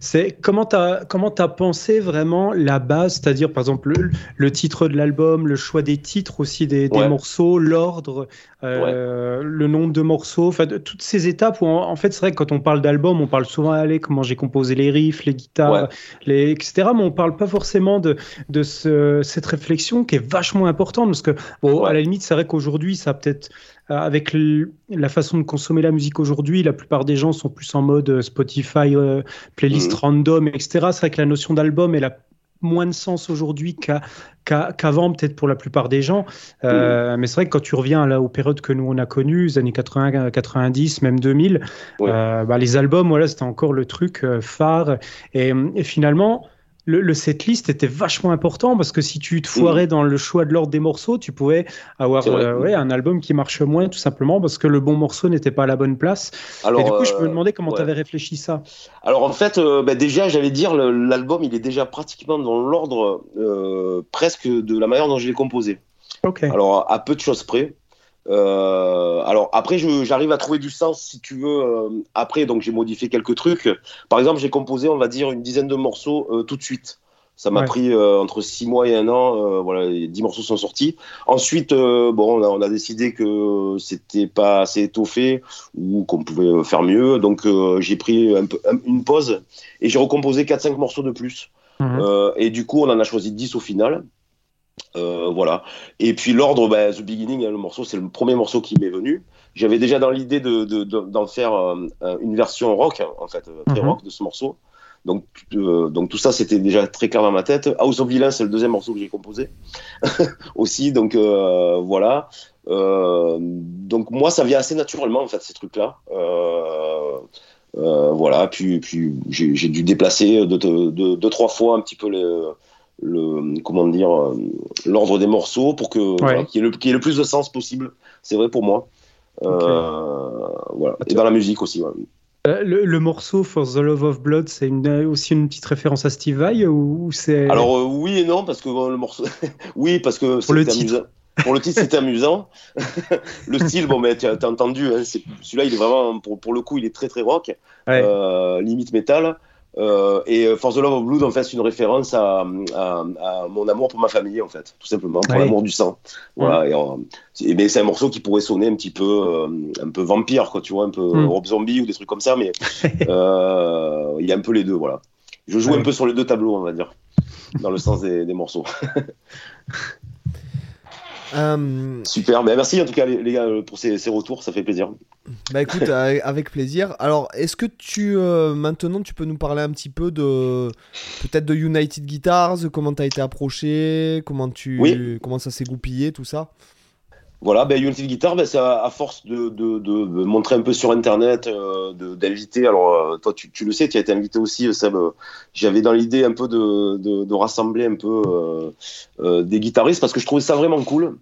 C'est comment tu as, comment as pensé vraiment la base, c'est-à-dire par exemple le, titre de l'album, le choix des titres aussi des, morceaux, l'ordre, euh, le nombre de morceaux, enfin toutes ces étapes où en, fait c'est vrai que quand on parle d'album, on parle souvent allez comment j'ai composé les riffs, les guitares, les, etc. Mais on parle pas forcément de, de ce, cette réflexion qui est vachement importante parce que bon, à la limite c'est vrai qu'aujourd'hui ça peut-être avec la façon de consommer la musique aujourd'hui, la plupart des gens sont plus en mode euh, Spotify, euh, playlist mhm. random, etc. C'est vrai que la notion d'album, elle a moins de sens aujourd'hui qu'avant, peut-être pour la plupart des gens. Mhm. Mais c'est vrai que quand tu reviens là aux périodes que nous on a connues, les années 80, 90, même 2000, bah, les albums, voilà, c'était encore le truc phare. Et, et finalement, le, le setlist était vachement important parce que si tu te foirais dans le choix de l'ordre des morceaux, tu pouvais avoir ouais, un album qui marche moins tout simplement parce que le bon morceau n'était pas à la bonne place. Alors, et du coup, je me demandais comment tu avais réfléchi ça. Alors en fait, bah, déjà, j'allais dire, l'album, il est déjà pratiquement dans l'ordre presque de la manière dont je l'ai composé. Alors, à peu de choses près. Euh, alors après, j'arrive à trouver du sens si tu veux. Euh, après, donc j'ai modifié quelques trucs. Par exemple, j'ai composé, on va dire, une dizaine de morceaux euh, tout de suite. Ça m'a pris entre six mois et un an. voilà, dix morceaux sont sortis. Ensuite, bon, on a, décidé que c'était pas assez étoffé ou qu'on pouvait faire mieux. Donc j'ai pris un peu, une pause et j'ai recomposé 4-5 morceaux de plus. Mhm. et du coup, on en a choisi 10 au final. Euh, voilà. Et puis l'ordre, bah, The Beginning, hein, le morceau, c'est le premier morceau qui m'est venu. J'avais déjà dans l'idée d'en de, de, faire euh, une version rock, hein, en fait, euh, très mhm. rock de ce morceau. Donc, donc tout ça, c'était déjà très clair dans ma tête. House of Villains, c'est le deuxième morceau que j'ai composé [laughs] aussi. Donc voilà. donc moi, ça vient assez naturellement, en fait, ces trucs-là. voilà. Puis, puis j'ai dû déplacer deux, deux, deux, trois fois un petit peu les le comment dire euh, l'ordre des morceaux pour que qu'il y, ait le plus de sens possible. C'est vrai pour moi. Euh, voilà. Et dans la musique aussi. Euh, le, morceau For the Love of Blood, c'est aussi une petite référence à Steve Vai ou c'est Alors oui et non parce que le morceau, [laughs] oui parce que pour le titre. Amusant. Pour le titre, c'était amusant. [laughs] le style, bon, mais tu as, entendu, hein, celui-là, il est vraiment, pour, pour, le coup, il est très très rock, limite métal. Euh, et euh, For the Love of Blood, en fait, c'est une référence à, mon amour pour ma famille, en fait, tout simplement, pour l'amour du sang. Voilà. Et, mais c'est un morceau qui pourrait sonner un petit peu, euh, un peu vampire, quoi, tu vois, un peu mm. Rob Zombie ou des trucs comme ça, mais [laughs] il y a un peu les deux, voilà. Je joue un peu sur les deux tableaux, on va dire, dans le sens des, des morceaux. [laughs] Euh, Super, mais merci en tout cas les, gars pour ces, retours, ça fait plaisir. Bah écoute, [laughs] avec plaisir. Alors, est-ce que tu euh, maintenant tu peux nous parler un petit peu de peut-être de United Guitars, comment tu as été approché, comment tu comment ça s'est goupillé tout ça? Voilà, ben Unity Guitar, ben, c'est à, force de, de, de, montrer un peu sur Internet, euh, d'inviter. Alors, euh, toi, tu, tu, le sais, tu as été invité aussi, euh, Seb. J'avais dans l'idée un peu de, de, rassembler un peu euh, des guitaristes parce que je trouvais ça vraiment cool.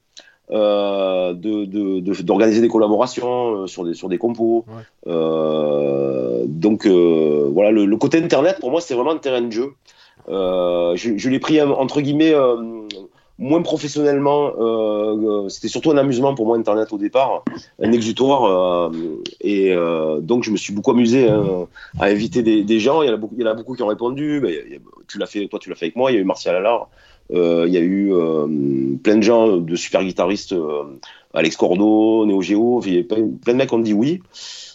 Euh, d'organiser des collaborations sur des sur des compos. donc voilà, le, le, côté internet pour moi c'est vraiment un terrain de jeu. je, je l'ai pris entre guillemets moins professionnellement, euh, euh, c'était surtout un amusement pour moi Internet au départ, un exutoire. Euh, et donc je me suis beaucoup amusé hein, à inviter des, gens. Il y, en a beaucoup, il y en a beaucoup qui ont répondu. Tu l'as fait, toi tu l'as fait avec moi. Il y a eu Martial Allard. Il y a eu plein de gens, de super guitaristes, Alex Cordo, Neo Geo. Plein, plein de mecs ont dit oui.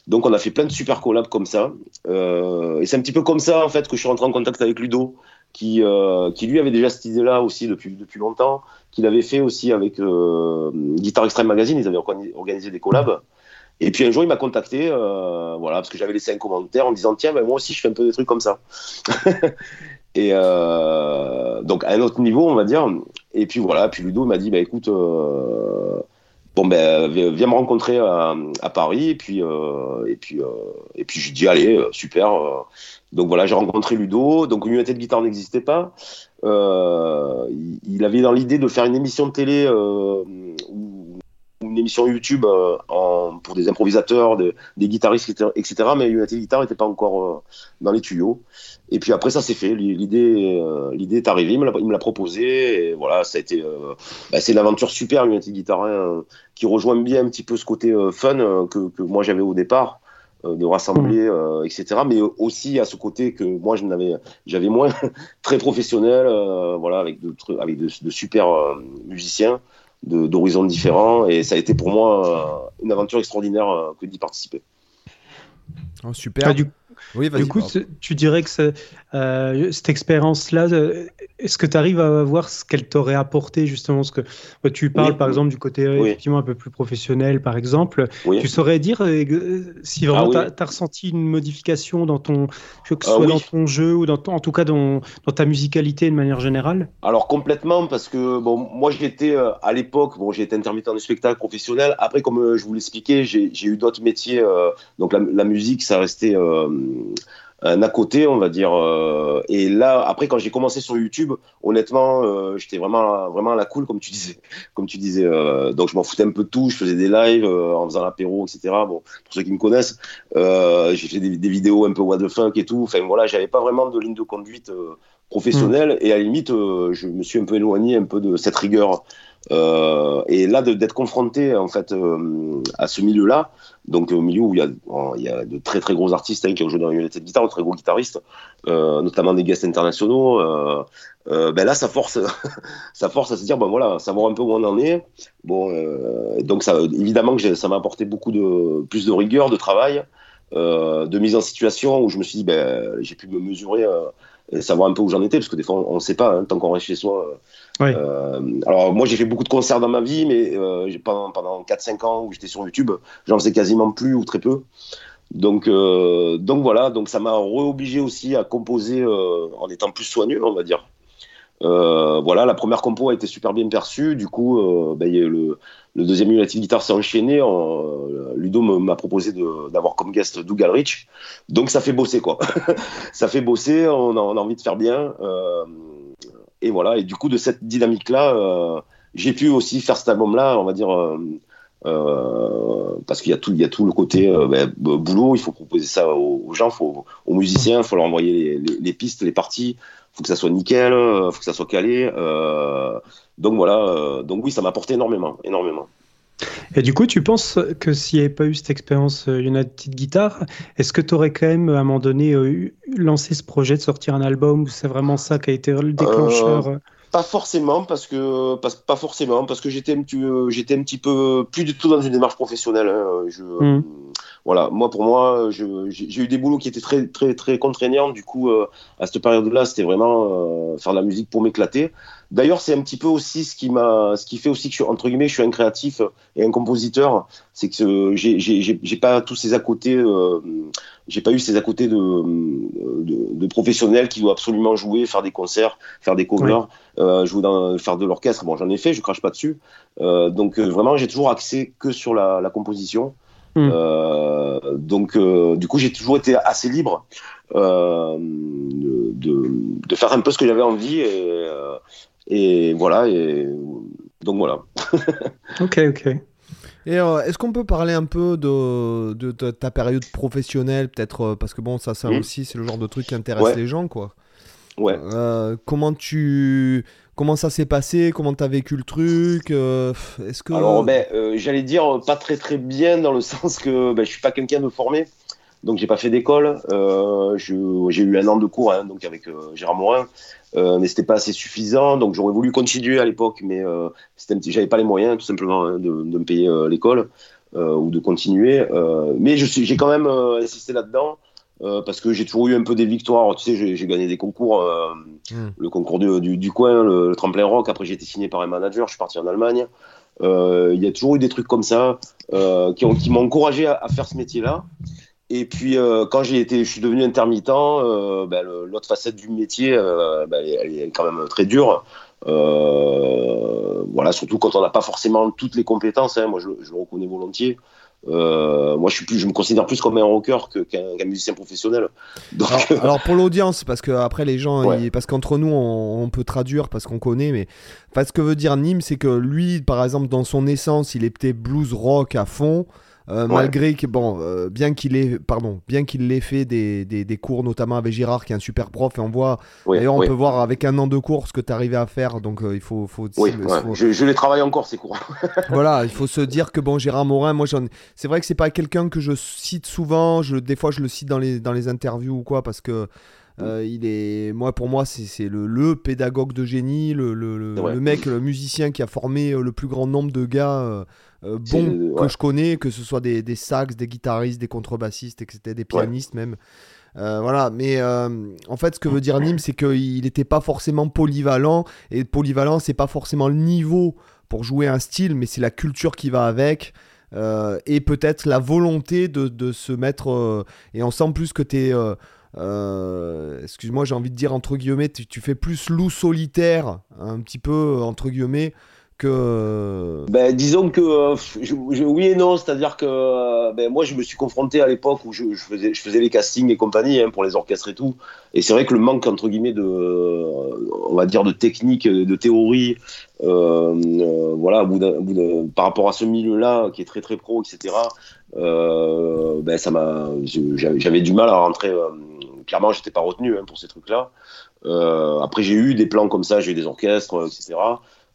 Donc on a fait plein de super collabs comme ça. et c'est un petit peu comme ça en fait que je suis rentré en contact avec Ludo qui, euh, qui lui avait déjà cette idée-là aussi depuis, depuis longtemps, qu'il avait fait aussi avec euh, Guitar Extreme Magazine, ils avaient organisé des collabs. Et puis un jour, il m'a contacté, euh, voilà, parce que j'avais laissé un commentaire en disant tiens, ben, moi aussi, je fais un peu des trucs comme ça. [laughs] et donc à un autre niveau, on va dire. Et puis voilà, puis Ludo m'a dit bah écoute, bon ben viens me rencontrer à, à Paris. Et puis et puis et puis je dis allez, super. Donc voilà, j'ai rencontré Ludo. Donc United Guitar n'existait pas. Euh, il, avait dans l'idée de faire une émission de télé euh, ou une émission YouTube euh, en, pour des improvisateurs, des guitaristes, etc. Mais United Guitar n'était pas encore dans les tuyaux. Et puis après, ça s'est fait. L'idée, l'idée est arrivée. Il me l'a proposé. Et voilà, ça a été. Bah, c'est une aventure super, United Guitar, hein, qui rejoint bien un petit peu ce côté fun que, que moi j'avais au départ. Euh, de rassembler, mmh. euh, etc. Mais aussi à ce côté que moi je n'avais, j'avais moins [laughs] très professionnel, euh, voilà, avec de, avec de, super musiciens d'horizons différents. Et ça a été pour moi une aventure extraordinaire que d'y participer. Oh, super. Ah, du, oui, du coup, tu dirais que euh, cette expérience-là, euh, est-ce que tu arrives à voir ce qu'elle t'aurait apporté justement? Ce que Tu parles par exemple du côté effectivement un peu plus professionnel, par exemple. Tu saurais dire euh, si vraiment ah tu as, ressenti une modification dans ton, que ce ah soit dans ton jeu ou dans en tout cas dans, dans, ta musicalité de manière générale? Alors complètement, parce que bon, moi j'étais à l'époque, bon, été intermittent du spectacle professionnel. Après, comme je vous l'expliquais, j'ai eu d'autres métiers. donc la, la, musique, ça restait un à côté, on va dire. Euh, et là, après, quand j'ai commencé sur YouTube, honnêtement, euh, j'étais vraiment, vraiment à la cool, comme tu disais. Comme tu disais. Euh, donc, je m'en foutais un peu de tout. Je faisais des lives en faisant l'apéro, etc. Bon, pour ceux qui me connaissent, j'ai fait des, vidéos un peu what the fuck et tout. Enfin, voilà, j'avais pas vraiment de ligne de conduite professionnelle. Mm. Et à la limite, je me suis un peu éloigné un peu de cette rigueur. Et là, d'être confronté en fait à ce milieu-là, donc au milieu où il y a, de très très gros artistes hein, qui ont joué dans United Guitar, de très gros guitaristes, euh, notamment des guests internationaux. Euh, euh, ben là, ça force, [laughs] ça force à se dire, bon voilà, savoir un peu où on en est. Bon, euh, donc ça, évidemment que ça m'a apporté beaucoup de plus de rigueur, de travail, euh, de mise en situation où je me suis dit, ben j'ai pu me mesurer et savoir un peu où j'en étais, parce que des fois on ne sait pas, hein, tant qu'on reste chez soi. Euh, alors moi j'ai fait beaucoup de concerts dans ma vie, mais euh, pendant, pendant 4-5 ans où j'étais sur YouTube, j'en faisais quasiment plus ou très peu. Donc, euh, donc voilà, donc ça m'a réobligé aussi à composer euh, en étant plus soigneux, on va dire. Euh, voilà, la première compo a été super bien perçue. Du coup, euh, ben, le, deuxième United Guitar s'est enchaîné. Euh, Ludo m'a proposé d'avoir comme guest Doug Alrich. Donc ça fait bosser, quoi. [laughs] ça fait bosser, on a, on envie de faire bien. et voilà, et du coup, de cette dynamique-là, j'ai pu aussi faire cet album-là, on va dire. parce qu'il y a tout, il y a tout le côté ben, boulot. Il faut proposer ça aux, gens, faut, aux musiciens, il faut leur envoyer les pistes, les parties faut que ça soit nickel, euh, faut que ça soit calé. Euh, donc voilà, euh, donc oui, ça m'a apporté énormément, énormément. Et du coup, tu penses que s'il n'y avait pas eu cette expérience United Guitar, est-ce que tu aurais quand même à un moment donné lancé ce projet de sortir un album ou c'est vraiment ça qui a été le déclencheur Pas forcément parce que pas, pas forcément parce que j'étais un petit j'étais un petit peu plus du tout dans une démarche professionnelle. Hein. Je, hmm voilà, moi pour moi, j'ai eu des boulots qui étaient très très très contraignants. Du coup, euh, à cette période-là, c'était vraiment euh, faire de la musique pour m'éclater. D'ailleurs, c'est un petit peu aussi ce qui m'a, ce qui fait aussi que je suis entre guillemets, je suis un créatif et un compositeur. C'est que j'ai pas tous ces à côté, euh, j'ai pas eu ces à côté de, de, de, professionnels qui doivent absolument jouer, faire des concerts, faire des covers, euh, jouer dans, faire de l'orchestre. Bon, j'en ai fait, je crache pas dessus. Euh, donc vraiment, j'ai toujours axé que sur la, la composition. Hmm. Euh, donc, euh, du coup, j'ai toujours été assez libre euh, de, de, faire un peu ce que j'avais envie et, et voilà. Et donc voilà. [laughs] ok, ok. Et est-ce qu'on peut parler un peu de, de, ta période professionnelle, peut-être parce que bon, ça, ça hmm. aussi, c'est le genre de truc qui intéresse les gens, quoi. Ouais. comment tu Comment ça s'est passé? Comment tu as vécu le truc? Euh, Est-ce que Alors, ben, euh, j'allais dire pas très très bien dans le [laughs] sens que ben, je suis pas quelqu'un de formé, donc j'ai pas fait d'école. Euh, j'ai eu un an de cours hein, donc avec Gérard Morin, mais c'était pas assez suffisant. Donc j'aurais voulu continuer à l'époque, mais j'avais pas les moyens tout simplement hein, de, me payer l'école ou de continuer. mais j'ai quand même insisté là-dedans. Euh, parce que j'ai toujours eu un peu des victoires. Tu sais, j'ai gagné des concours, euh, hmm. le concours du, du, coin, le, tremplin rock. Après, j'ai été signé par un manager. Je suis parti en Allemagne. Euh, il y a toujours eu des trucs comme ça qui, qui m'ont encouragé à, faire ce métier-là. Et puis, quand j'ai été, je suis devenu intermittent. Ben, l'autre facette du métier, ben, elle, est quand même très dure. voilà, surtout quand on n'a pas forcément toutes les compétences. Hein, moi, je, je, le reconnais volontiers. Euh, moi, je suis plus, je me considère plus comme un rocker qu'un musicien professionnel. Donc... Alors, pour l'audience, parce que après les gens, parce qu'entre nous, on, peut traduire parce qu'on connaît, mais ce que veut dire Nîmes, c'est que lui, par exemple, dans son essence, il était blues rock à fond. Euh, malgré que bon, euh, bien qu'il ait, pardon, bien qu'il ait fait des, des, des, cours, notamment avec Girard, qui est un super prof, et on voit, d'ailleurs, on peut voir avec un an de cours ce que tu arrivé à faire, donc euh, il faut, faut, Je, je, les travaille encore ces cours. [laughs] voilà, il faut se dire que bon, Gérard Morin, moi, c'est vrai que c'est pas quelqu'un que je cite souvent, je, des fois je le cite dans les, dans les interviews ou quoi, parce que euh, il est, moi, pour moi, c'est le, le, pédagogue de génie, le, le, le, mec, le musicien qui a formé le plus grand nombre de gars euh, bons que je connais, que ce soit des, des sax, des guitaristes, des contrebassistes, etc., des pianistes même. voilà, mais en fait, ce que veut dire Nîmes, c'est qu'il n'était pas forcément polyvalent, et polyvalent, c'est pas forcément le niveau pour jouer un style, mais c'est la culture qui va avec. et peut-être la volonté de, de se mettre. et on sent plus que tu es euh, excuse-moi, j'ai envie de dire entre guillemets, tu, fais plus loup solitaire, un petit peu entre guillemets, Ben, disons que oui et non, c'est-à-dire que ben, moi je me suis confronté à l'époque où je, faisais, les castings et compagnie hein, pour les orchestres et tout. Et c'est vrai que le manque, entre guillemets, de, on va dire, de technique, de théorie, voilà, par rapport à ce milieu-là qui est très très pro, etc., ben, ça m'a, j'avais du mal à rentrer. clairement, j'étais pas retenu hein, pour ces trucs-là. Euh, après, j'ai eu des plans comme ça, j'ai eu des orchestres, etc.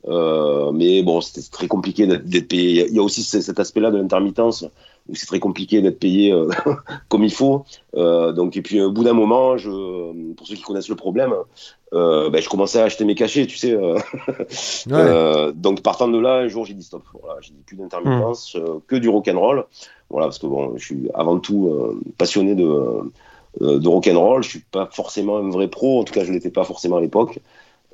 Euh, mais bon, c'était très compliqué d'être payé. Il y a aussi cet aspect-là de l'intermittence où c'est très compliqué d'être payé euh, [laughs] comme il faut. Euh, donc, et puis au bout d'un moment, je, pour ceux qui connaissent le problème, ben, je commençais à acheter mes cachets, tu sais. [laughs] Ouais. donc partant de là, un jour, j'ai dit stop. Voilà, j'ai dit plus d'intermittence, mmh. que du rock and roll. Voilà, parce que bon, je suis avant tout passionné de de rock'n'roll. Je suis pas forcément un vrai pro, en tout cas je l'étais pas forcément à l'époque.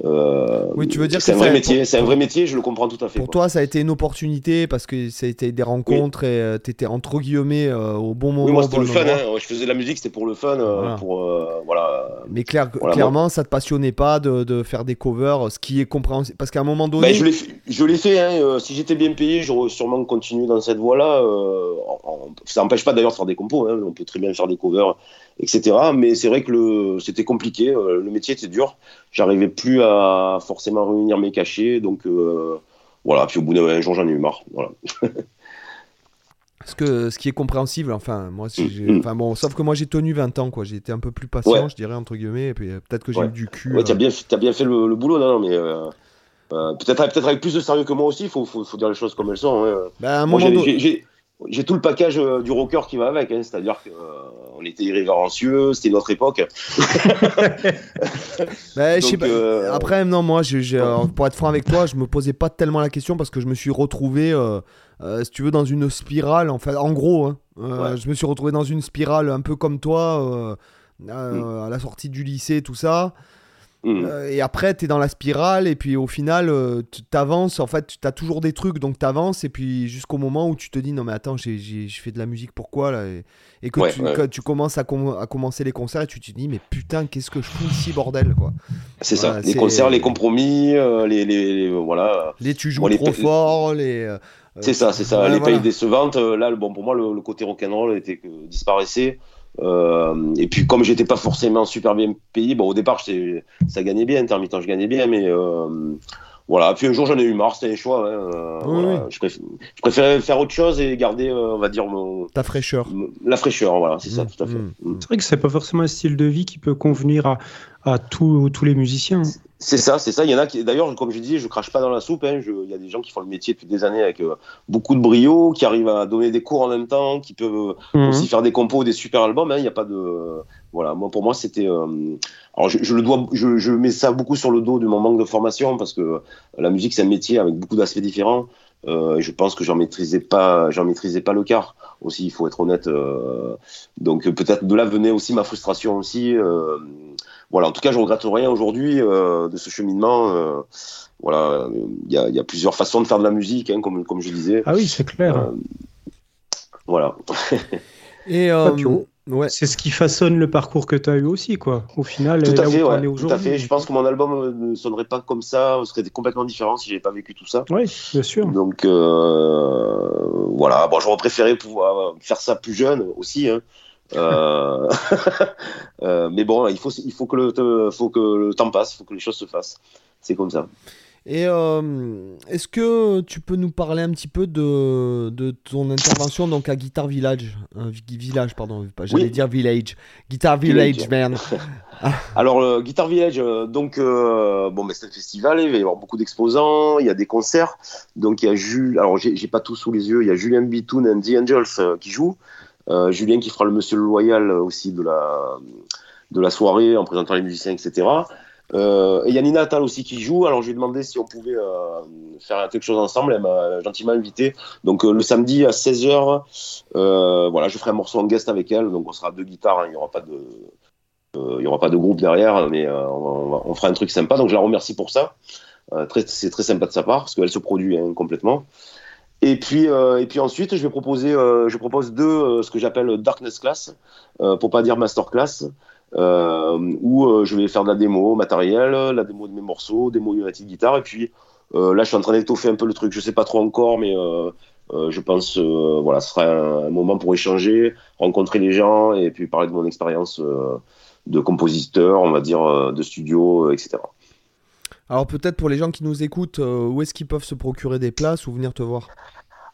Euh, oui, tu veux dire c'est un vrai métier, c'est un vrai métier, je le comprends tout à fait. Pour toi, ça a été une opportunité parce que ça a été des rencontres et euh, tu étais entre guillemets au bon moment. Oui, moi c'était le fun. Hein. Je faisais de la musique, c'était pour le fun, voilà. pour voilà. Mais clair, clairement, ça te passionnait pas de, de, faire des covers, ce qui est compréhensible parce qu'à un moment donné. Ben, je l'ai fait. Hein. si j'étais bien payé, j'aurais sûrement continué dans cette voie-là. ça n'empêche pas d'ailleurs de faire des compos. Hein. On peut très bien faire des covers etc. Mais c'est vrai que c'était compliqué, euh, le métier était dur. J'arrivais plus à forcément réunir mes cachets, donc euh, voilà. Puis au bout d'un jour, j'en ai eu marre. Voilà. [laughs] Ce, que, ce qui est compréhensible, enfin, moi, mm, mm. enfin bon, sauf que moi j'ai tenu 20 ans, quoi. J'ai été un peu plus patient, je dirais, entre guillemets, et puis euh, peut-être que j'ai eu du cul. Ouais, t'as bien, as bien fait le, boulot, non, mais peut-être peut avec plus de sérieux que moi aussi, il faut, faut, faut, dire les choses comme elles sont. Hein. Ben, à un moment j'ai j'ai tout le package euh, du rocker qui va avec, hein, c'est-à-dire qu'on euh, était irrévérencieux, c'était notre époque. [laughs] bah, pas. Euh, après, non, moi, pour être franc avec toi, je me posais pas tellement la question parce que je me suis retrouvé, si tu veux, dans une spirale. En, fait, en gros, hein, je me suis retrouvé dans une spirale un peu comme toi, mm. à la sortie du lycée, tout ça. Mm. Euh, et après, tu es dans la spirale, et puis au final, euh, tu avances. En fait, tu as toujours des trucs, donc tu avances, et puis jusqu'au moment où tu te dis Non, mais attends, j'ai fait de la musique, pourquoi là Et, que, tu, commences à, à, commencer les concerts, et tu te dis Mais putain, qu'est-ce que je fous ici, bordel quoi. C'est ça, les concerts, les compromis, euh, les, les, voilà. Les tu joues trop fort, les. c'est ça, c'est ça. les payes décevantes, là, bon, pour moi, le, le côté rock'n'roll était disparaissait. Euh, et puis comme j'étais pas forcément super bien payé, bon au départ ça gagnait bien, intermittent je gagnais bien, mais euh, voilà. Puis un jour j'en ai eu marre, c'était un choix. Hein, euh, je, préférais faire autre chose et garder, on va dire mon ta fraîcheur. la fraîcheur, voilà, c'est ça, mmh, tout à fait. Mmh, mmh. C'est vrai que c'est pas forcément un style de vie qui peut convenir à, à tous les musiciens. C'est ça, c'est ça. Il y en a qui, d'ailleurs, comme je disais, je crache pas dans la soupe. Hein. il y a des gens qui font le métier depuis des années avec euh, beaucoup de brio, qui arrivent à donner des cours en même temps, qui peuvent mhm. aussi faire des compos, des super albums. Hein. Il n'y a pas de, voilà. Moi, pour moi, c'était. Euh, alors, je, le dois, je, mets ça beaucoup sur le dos de mon manque de formation parce que la musique, c'est un métier avec beaucoup d'aspects différents. Euh, je pense que j'en maîtrisais pas, j'en maîtrisais pas le quart. Aussi, il faut être honnête. donc, peut-être de là venait aussi ma frustration aussi voilà, en tout cas, je regrette rien aujourd'hui euh, de ce cheminement. Euh, voilà, il y, a plusieurs façons de faire de la musique, hein, comme, comme je disais. Ah oui, c'est clair. Euh, voilà. [laughs] Et ouais. c'est ce qui façonne le parcours que tu as eu aussi, quoi. Au final, tout à fait, tout à fait. Je pense que mon album ne sonnerait pas comme ça, serait complètement différent si j'avais pas vécu tout ça. Oui, bien sûr. Donc voilà, bon, j'aurais préféré pouvoir faire ça plus jeune aussi. Hein. Euh, [laughs] euh... mais bon, il faut, il faut que, le, faut que le temps passe, il faut que les choses se fassent. C'est comme ça. Et euh, est-ce que tu peux nous parler un petit peu de, de ton intervention donc à Guitar Village euh, Village, pardon, j'allais dire Village. Guitar Village, man. [laughs] Alors, Guitar Village, donc, bon, mais c'est un festival, il va y avoir beaucoup d'exposants, il y a des concerts. Donc, il y a Jules, alors j'ai pas tout sous les yeux, il y a Julien Bitoun and The Angels qui joue. Euh, Julien qui fera le Monsieur Loyal aussi de la, de la soirée en présentant les musiciens, etc. Euh, et il y aussi qui joue. Alors je lui ai demandé si on pouvait euh, faire quelque chose ensemble. Elle m'a gentiment invité. Donc le samedi à 16h, voilà, je ferai un morceau en guest avec elle. Donc on sera deux guitares. Hein. Il n'y aura pas de. aura pas de groupe derrière, mais on, on, fera un truc sympa. Donc je la remercie pour ça. c'est très sympa de sa part parce qu'elle se produit hein, complètement. Et puis, euh, et puis ensuite, je vais proposer, euh, je propose deux, euh, ce que j'appelle Darkness Class, pour pas dire Master Class, où je vais faire de la démo matériel, la démo de mes morceaux, démo United Guitar, et puis là, je suis en train d'étoffer un peu le truc. Je sais pas trop encore, mais je pense, voilà, ce sera un, moment pour échanger, rencontrer les gens et puis parler de mon expérience de compositeur, on va dire, de studio, etc. Alors peut-être pour les gens qui nous écoutent, où est-ce qu'ils peuvent se procurer des places ou venir te voir?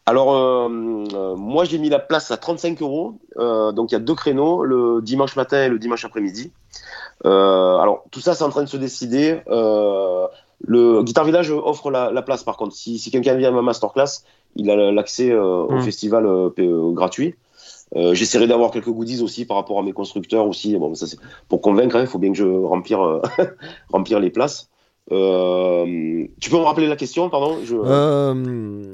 Alors, euh, euh, moi, j'ai mis la place à 35 euros. Euh, donc, il y a deux créneaux, le dimanche matin et le dimanche après-midi. alors, tout ça, c'est en train de se décider. le Guitar Village offre la, place, par contre. Si, quelqu'un vient à ma masterclass, il a l'accès au mmh. festival gratuit. J'essaierai d'avoir quelques goodies aussi par rapport à mes constructeurs aussi. Bon, ça, pour convaincre, hein, il faut bien que je remplir, [laughs] remplir les places. Euh, tu peux me rappeler la question, pardon je... Euh,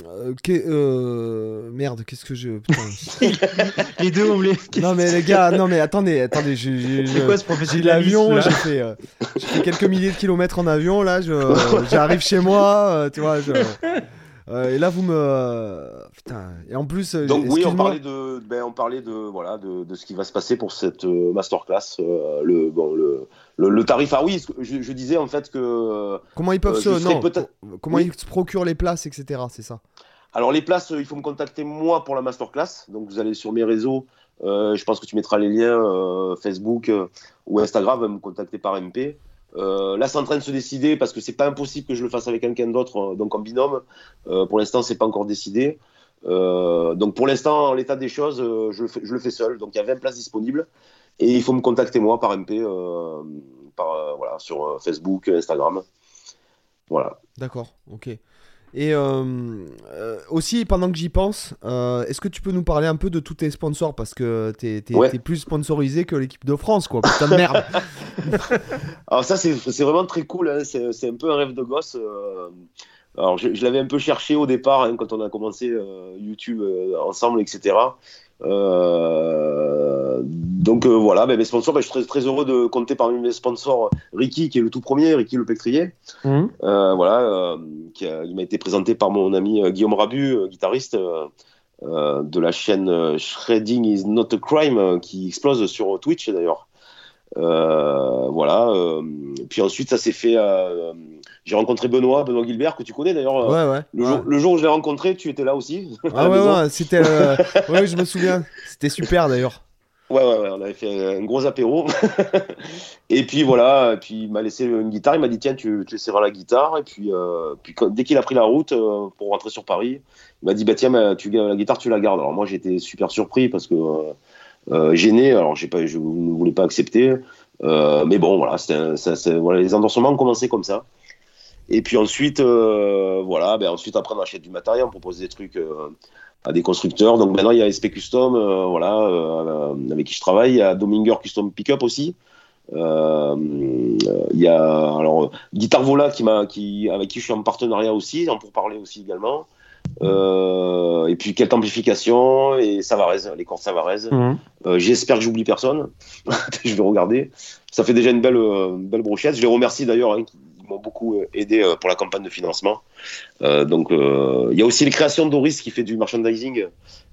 euh, merde, qu'est-ce que je. [laughs] les deux ont Non, mais les gars, non, mais attendez, attendez. J'ai l'avion, j'ai fait, fait, quelques milliers de kilomètres en avion, là, j'arrive chez moi, tu vois. Je... Euh, et là, vous me. Putain. Et en plus. Euh, Donc, oui, on parlait, de, ben, on parlait de, voilà, de, de, ce qui va se passer pour cette euh, masterclass. le, bon, le, le, tarif. Ah oui, je, je, disais en fait que. Comment ils peuvent se. Non, comment ils se procurent les places, etc. C'est ça? Alors, les places, il faut me contacter moi pour la masterclass. Donc, vous allez sur mes réseaux. je pense que tu mettras les liens Facebook ou Instagram, me contacter par MP. Euh, là, c'est en train de se décider parce que c'est pas impossible que je le fasse avec quelqu'un d'autre, euh, donc en binôme. Euh, pour l'instant, c'est pas encore décidé. donc pour l'instant, l'état des choses, je le, fais, seul. Donc il y a 20 places disponibles et il faut me contacter moi par MP, sur Facebook, Instagram. Voilà. D'accord, ok. Et euh, euh, aussi, pendant que j'y pense, euh, est-ce que tu peux nous parler un peu de tous tes sponsors? Parce que t'es es, plus sponsorisé que l'équipe de France, quoi. Putain de merde [laughs] [laughs] Alors, ça, c'est vraiment très cool. Hein. C'est un peu un rêve de gosse. Alors, je, l'avais un peu cherché au départ, hein, quand on a commencé YouTube ensemble, etc. Euh, donc euh, voilà, mes sponsors, ben, je suis très, très, heureux de compter parmi mes sponsors Ricky, qui est le tout premier, Ricky Le Pectrier. Mmh. Euh, voilà, qui il m'a été présenté par mon ami Guillaume Rabu, guitariste de la chaîne Shredding is not a crime, qui explose sur Twitch d'ailleurs. voilà. puis ensuite, ça s'est fait j'ai rencontré Benoît, Benoît Gilbert, que tu connais d'ailleurs. Ouais, ouais. Le, Jour, où je l'ai rencontré, tu étais là aussi. Ah [laughs] ouais, ouais, c'était. Euh, ouais, je me souviens. C'était super d'ailleurs. Ouais, ouais, ouais, on avait fait un gros apéro. [laughs] et puis voilà, et puis il m'a laissé une guitare. Il m'a dit tiens, tu, tu essaieras la guitare. Et puis, euh, puis dès qu'il a pris la route euh, pour rentrer sur Paris, il m'a dit bah tiens, tu, la guitare, tu la gardes. Alors moi, j'étais super surpris parce que gêné. Alors pas, je ne voulais pas accepter. mais bon, voilà, voilà, les endorsements ont commencé comme ça. Et puis ensuite, euh, voilà, ben ensuite après on achète du matériel, on propose des trucs euh, à des constructeurs. Donc maintenant il y a SP Custom, euh, voilà, avec qui je travaille. Il y a Dominger Custom Pickup aussi. il y a alors Guitar Vola qui m'a, qui avec qui je suis en partenariat aussi, pour parler aussi également. et puis quelques amplifications et Savarez, les cordes Savarez. Mhm. J'espère que j'oublie personne. [laughs] je vais regarder. Ça fait déjà une belle, belle brochette. Je les remercie d'ailleurs. Hein, m'ont beaucoup euh, aidé euh, pour la campagne de financement. Euh, donc, il y a aussi les créations Doris qui fait du merchandising,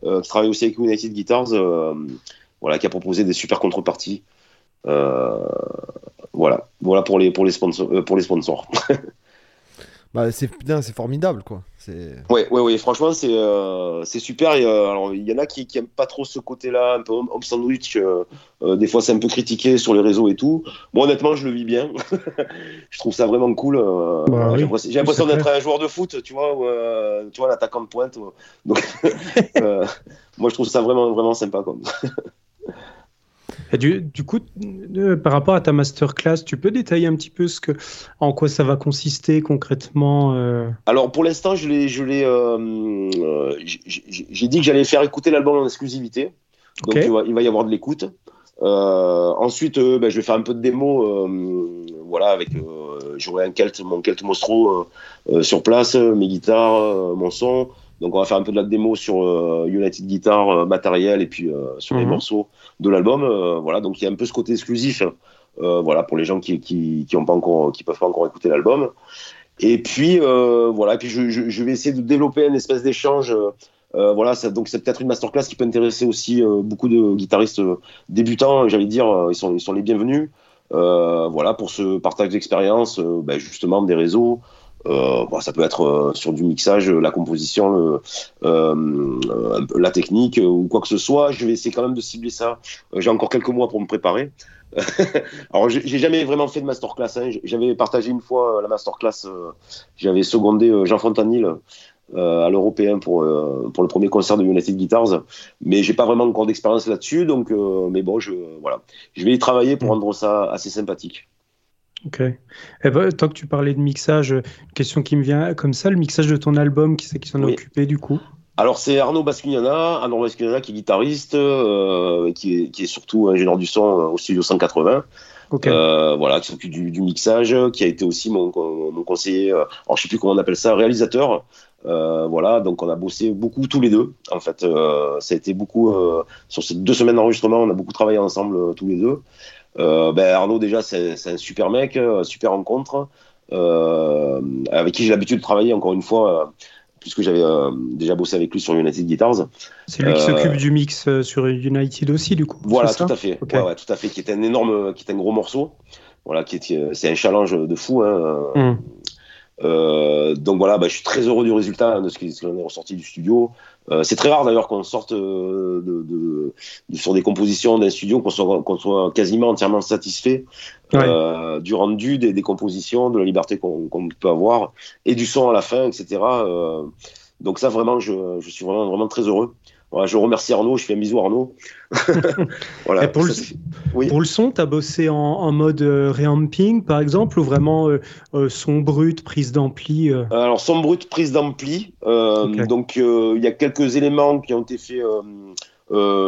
qui travaille aussi avec United Guitars, voilà, qui a proposé des super contreparties. voilà, voilà pour les pour les sponsors. pour les sponsors. [laughs] bah, c'est c'est formidable quoi. Ouais, ouais, ouais, franchement, c'est euh, c'est super. Euh, alors, il y en a qui, qui aiment pas trop ce côté-là, un peu homme sandwich. Euh, des fois, c'est un peu critiqué sur les réseaux et tout. Moi, honnêtement, je le vis bien. [laughs] je trouve ça vraiment cool. Bah j'ai l'impression d'être un joueur de foot, tu vois, tu vois, l'attaquant de pointe. Donc, [laughs] moi, je trouve ça vraiment, vraiment sympa. Quoi. [laughs] Du, coup, par rapport à ta masterclass, tu peux détailler un petit peu ce que, en quoi ça va consister concrètement euh Alors pour l'instant, je l'ai, je l'ai, euh, euh, j'ai dit que j'allais faire écouter l'album en exclusivité. Donc il, va, y avoir de l'écoute. ensuite, ben, je vais faire un peu de démo, voilà, avec j'aurai un Kelt, mon Kelt Mostro sur place, mes guitares, mon son. Donc on va faire un peu de la démo sur euh, United Guitar euh, matériel et puis euh, sur les mhm. morceaux de l'album. voilà, donc il y a un peu ce côté exclusif, voilà, pour les gens qui qui, qui ont pas encore, qui peuvent pas encore écouter l'album. Et puis voilà, et puis je, je, vais essayer de développer une espèce d'échange. voilà, ça, donc c'est peut-être une masterclass qui peut intéresser aussi beaucoup de guitaristes débutants. J'allais dire, ils sont ils sont les bienvenus. voilà pour ce partage d'expérience, ben, justement des réseaux. Ça peut être sur du mixage, la composition, la technique ou quoi que ce soit. Je vais essayer quand même de cibler ça. J'ai encore quelques mois pour me préparer. [laughs] Alors, j'ai jamais vraiment fait de masterclass. Hein. J'avais partagé une fois la masterclass. J'avais secondé Jean Fontanil euh, à l'européen pour, euh, pour le premier concert de United Guitars. Mais j'ai pas vraiment encore d'expérience là-dessus. Donc, euh, mais bon, je, voilà. je vais y travailler pour rendre ça assez sympathique. Ok. Eh ben, tant que tu parlais de mixage, une question qui me vient comme ça, le mixage de ton album, qui c'est qui s'en est occupé du coup? Alors c'est Arnaud Bascugnana, Arnaud Bascugnana qui est guitariste, qui, est, qui, est, surtout ingénieur du son au studio 180. voilà, qui s'occupe du, mixage, qui a été aussi mon, mon conseiller, alors je sais plus comment on appelle ça, réalisateur euh, voilà, donc on a bossé beaucoup tous les deux. En fait, euh, ça a été beaucoup euh, sur ces deux semaines d'enregistrement, on a beaucoup travaillé ensemble tous les deux. Ben, Arnaud déjà, c'est un super mec, super rencontre, avec qui j'ai l'habitude de travailler encore une fois puisque j'avais déjà bossé avec lui sur United Guitars. C'est lui qui s'occupe du mix sur United aussi, du coup. Voilà, tout à fait. Ouais, tout à fait, qui est un énorme, qui est un gros morceau. Voilà, qui est, c'est un challenge de fou. Hein. Euh, donc voilà, bah, je suis très heureux du résultat de ce qui, est ressorti du studio. Euh, c'est très rare d'ailleurs qu'on sorte euh, de, de, de, sur des compositions d'un studio qu'on soit, qu'on soit quasiment entièrement satisfait euh, du rendu, des, des, compositions, de la liberté qu'on peut avoir et du son à la fin, etc. Euh, donc ça vraiment, je, je suis vraiment, vraiment très heureux je remercie Arnaud, je fais un bisou Arnaud. [laughs] voilà, pour, le, son, tu as bossé en, mode euh, reamping par exemple ou vraiment euh, euh, son brut, prise d'ampli Alors son brut, prise d'ampli. Donc il y a quelques éléments qui ont été faits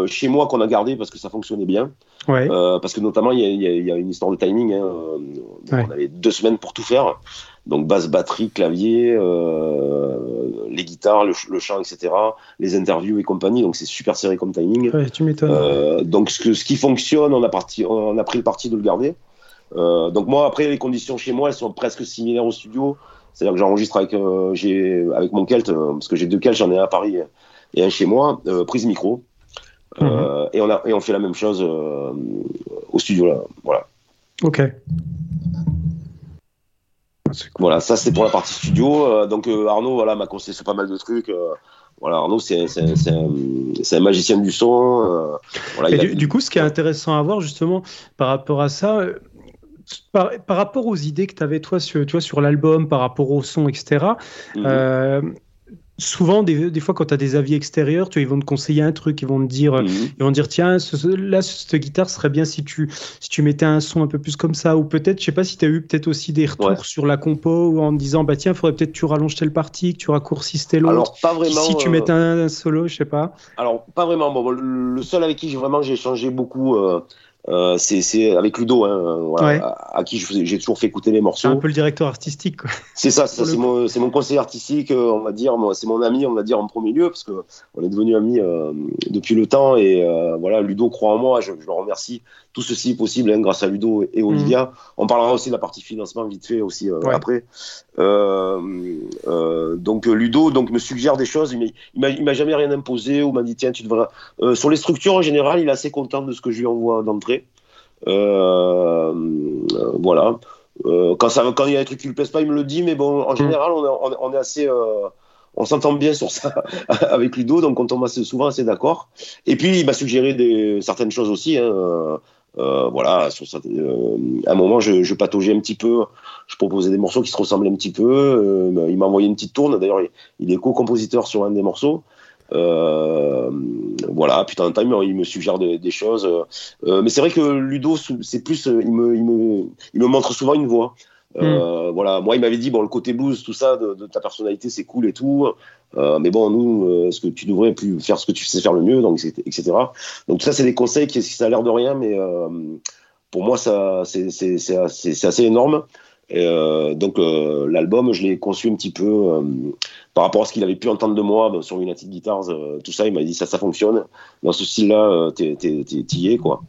chez moi qu'on a gardé parce que ça fonctionnait bien. parce que notamment il y, a une histoire de timing. Hein, on avait deux semaines pour tout faire. Donc basse, batterie, clavier, euh, les guitares, le, chant, etc. Les interviews et compagnie. Donc c'est super serré comme timing. Ouais, tu m'étonnes. Euh, donc ce, ce, qui fonctionne, on a, parti, on a pris le parti de le garder. Euh, donc moi après les conditions chez moi elles sont presque similaires au studio. C'est-à-dire que j'enregistre avec, avec mon Kelt, parce que j'ai deux Kelts, j'en ai un à Paris et un chez moi, prise micro. Mhm. et, on a, et on fait la même chose au studio là. Voilà. Ok. Voilà, ça c'est pour la partie studio. Euh, donc euh, Arnaud voilà, m'a conseillé sur pas mal de trucs. Euh, voilà, Arnaud, c'est un, magicien du son. Voilà, du, coup, ce qui est intéressant à voir justement par rapport à ça, par, rapport aux idées que tu avais toi sur, toi, sur l'album, par rapport au son, etc., souvent, des, fois, quand tu as des avis extérieurs, tu, ils vont te conseiller un truc, ils vont te dire, mhm. ils vont dire tiens, là, cette guitare serait bien si tu, si tu mettais un son un peu plus comme ça. Ou peut-être, je sais pas si tu as eu peut-être aussi des retours sur la compo ou en te disant bah tiens, il faudrait peut-être que tu rallonges telle partie, que tu raccourcisses telle autre. Alors, pas vraiment. Si tu mettais euh, un, solo, je sais pas. Alors, pas vraiment. Bon, le seul avec qui j'ai vraiment j'ai changé beaucoup. Euh, euh, c'est avec Ludo, hein, voilà, à, qui j'ai toujours fait écouter les morceaux. un peu le directeur artistique. C'est ça, c'est mon, mon, conseiller artistique, euh, on va dire, c'est mon ami, on va dire en premier lieu, parce que on est devenus amis euh, depuis le temps et voilà, Ludo croit en moi, je, je le remercie. Tout ceci est possible hein, grâce à Ludo et Olivia. Mhm. On parlera aussi de la partie financement vite fait aussi après. Donc Ludo donc me suggère des choses, il m'a jamais rien imposé ou m'a dit tiens tu devrais. sur les structures en général, il est assez content de ce que je lui envoie d'entrée. Euh, voilà. Euh, quand, ça, quand il y a des trucs qui lui plaisent pas, il me le dit, mais bon, en mm. général, on, on est assez euh, on s'entend bien sur ça [laughs] avec Ludo, donc on tombe assez, souvent assez d'accord. Et puis il m'a suggéré des, certaines choses aussi. Hein, voilà, sur, à un moment je, je, pataugeais un petit peu, je proposais des morceaux qui se ressemblaient un petit peu. il m'a envoyé une petite tourne. D'ailleurs, il, est co-compositeur sur un des morceaux. Euh, voilà, putain, en temps, il me suggère des, choses. Euh, mais c'est vrai que Ludo, c'est plus, il me, il, me, il me montre souvent une voix. Euh, hmm. Voilà, moi il m'avait dit bon le côté blues, tout ça de, ta personnalité c'est cool et tout, mais bon nous, ce que tu devrais plus faire ce que tu sais faire le mieux, donc etc. Donc ça c'est des conseils qui ça a l'air de rien, mais pour moi ça c'est assez, assez énorme. Et, euh, donc euh, l'album, je l'ai conçu un petit peu euh, par rapport à ce qu'il avait pu entendre de moi ben, sur United Guitars, tout ça. Il m'a dit ça, ça fonctionne. Dans ce style-là, t'es y es quoi.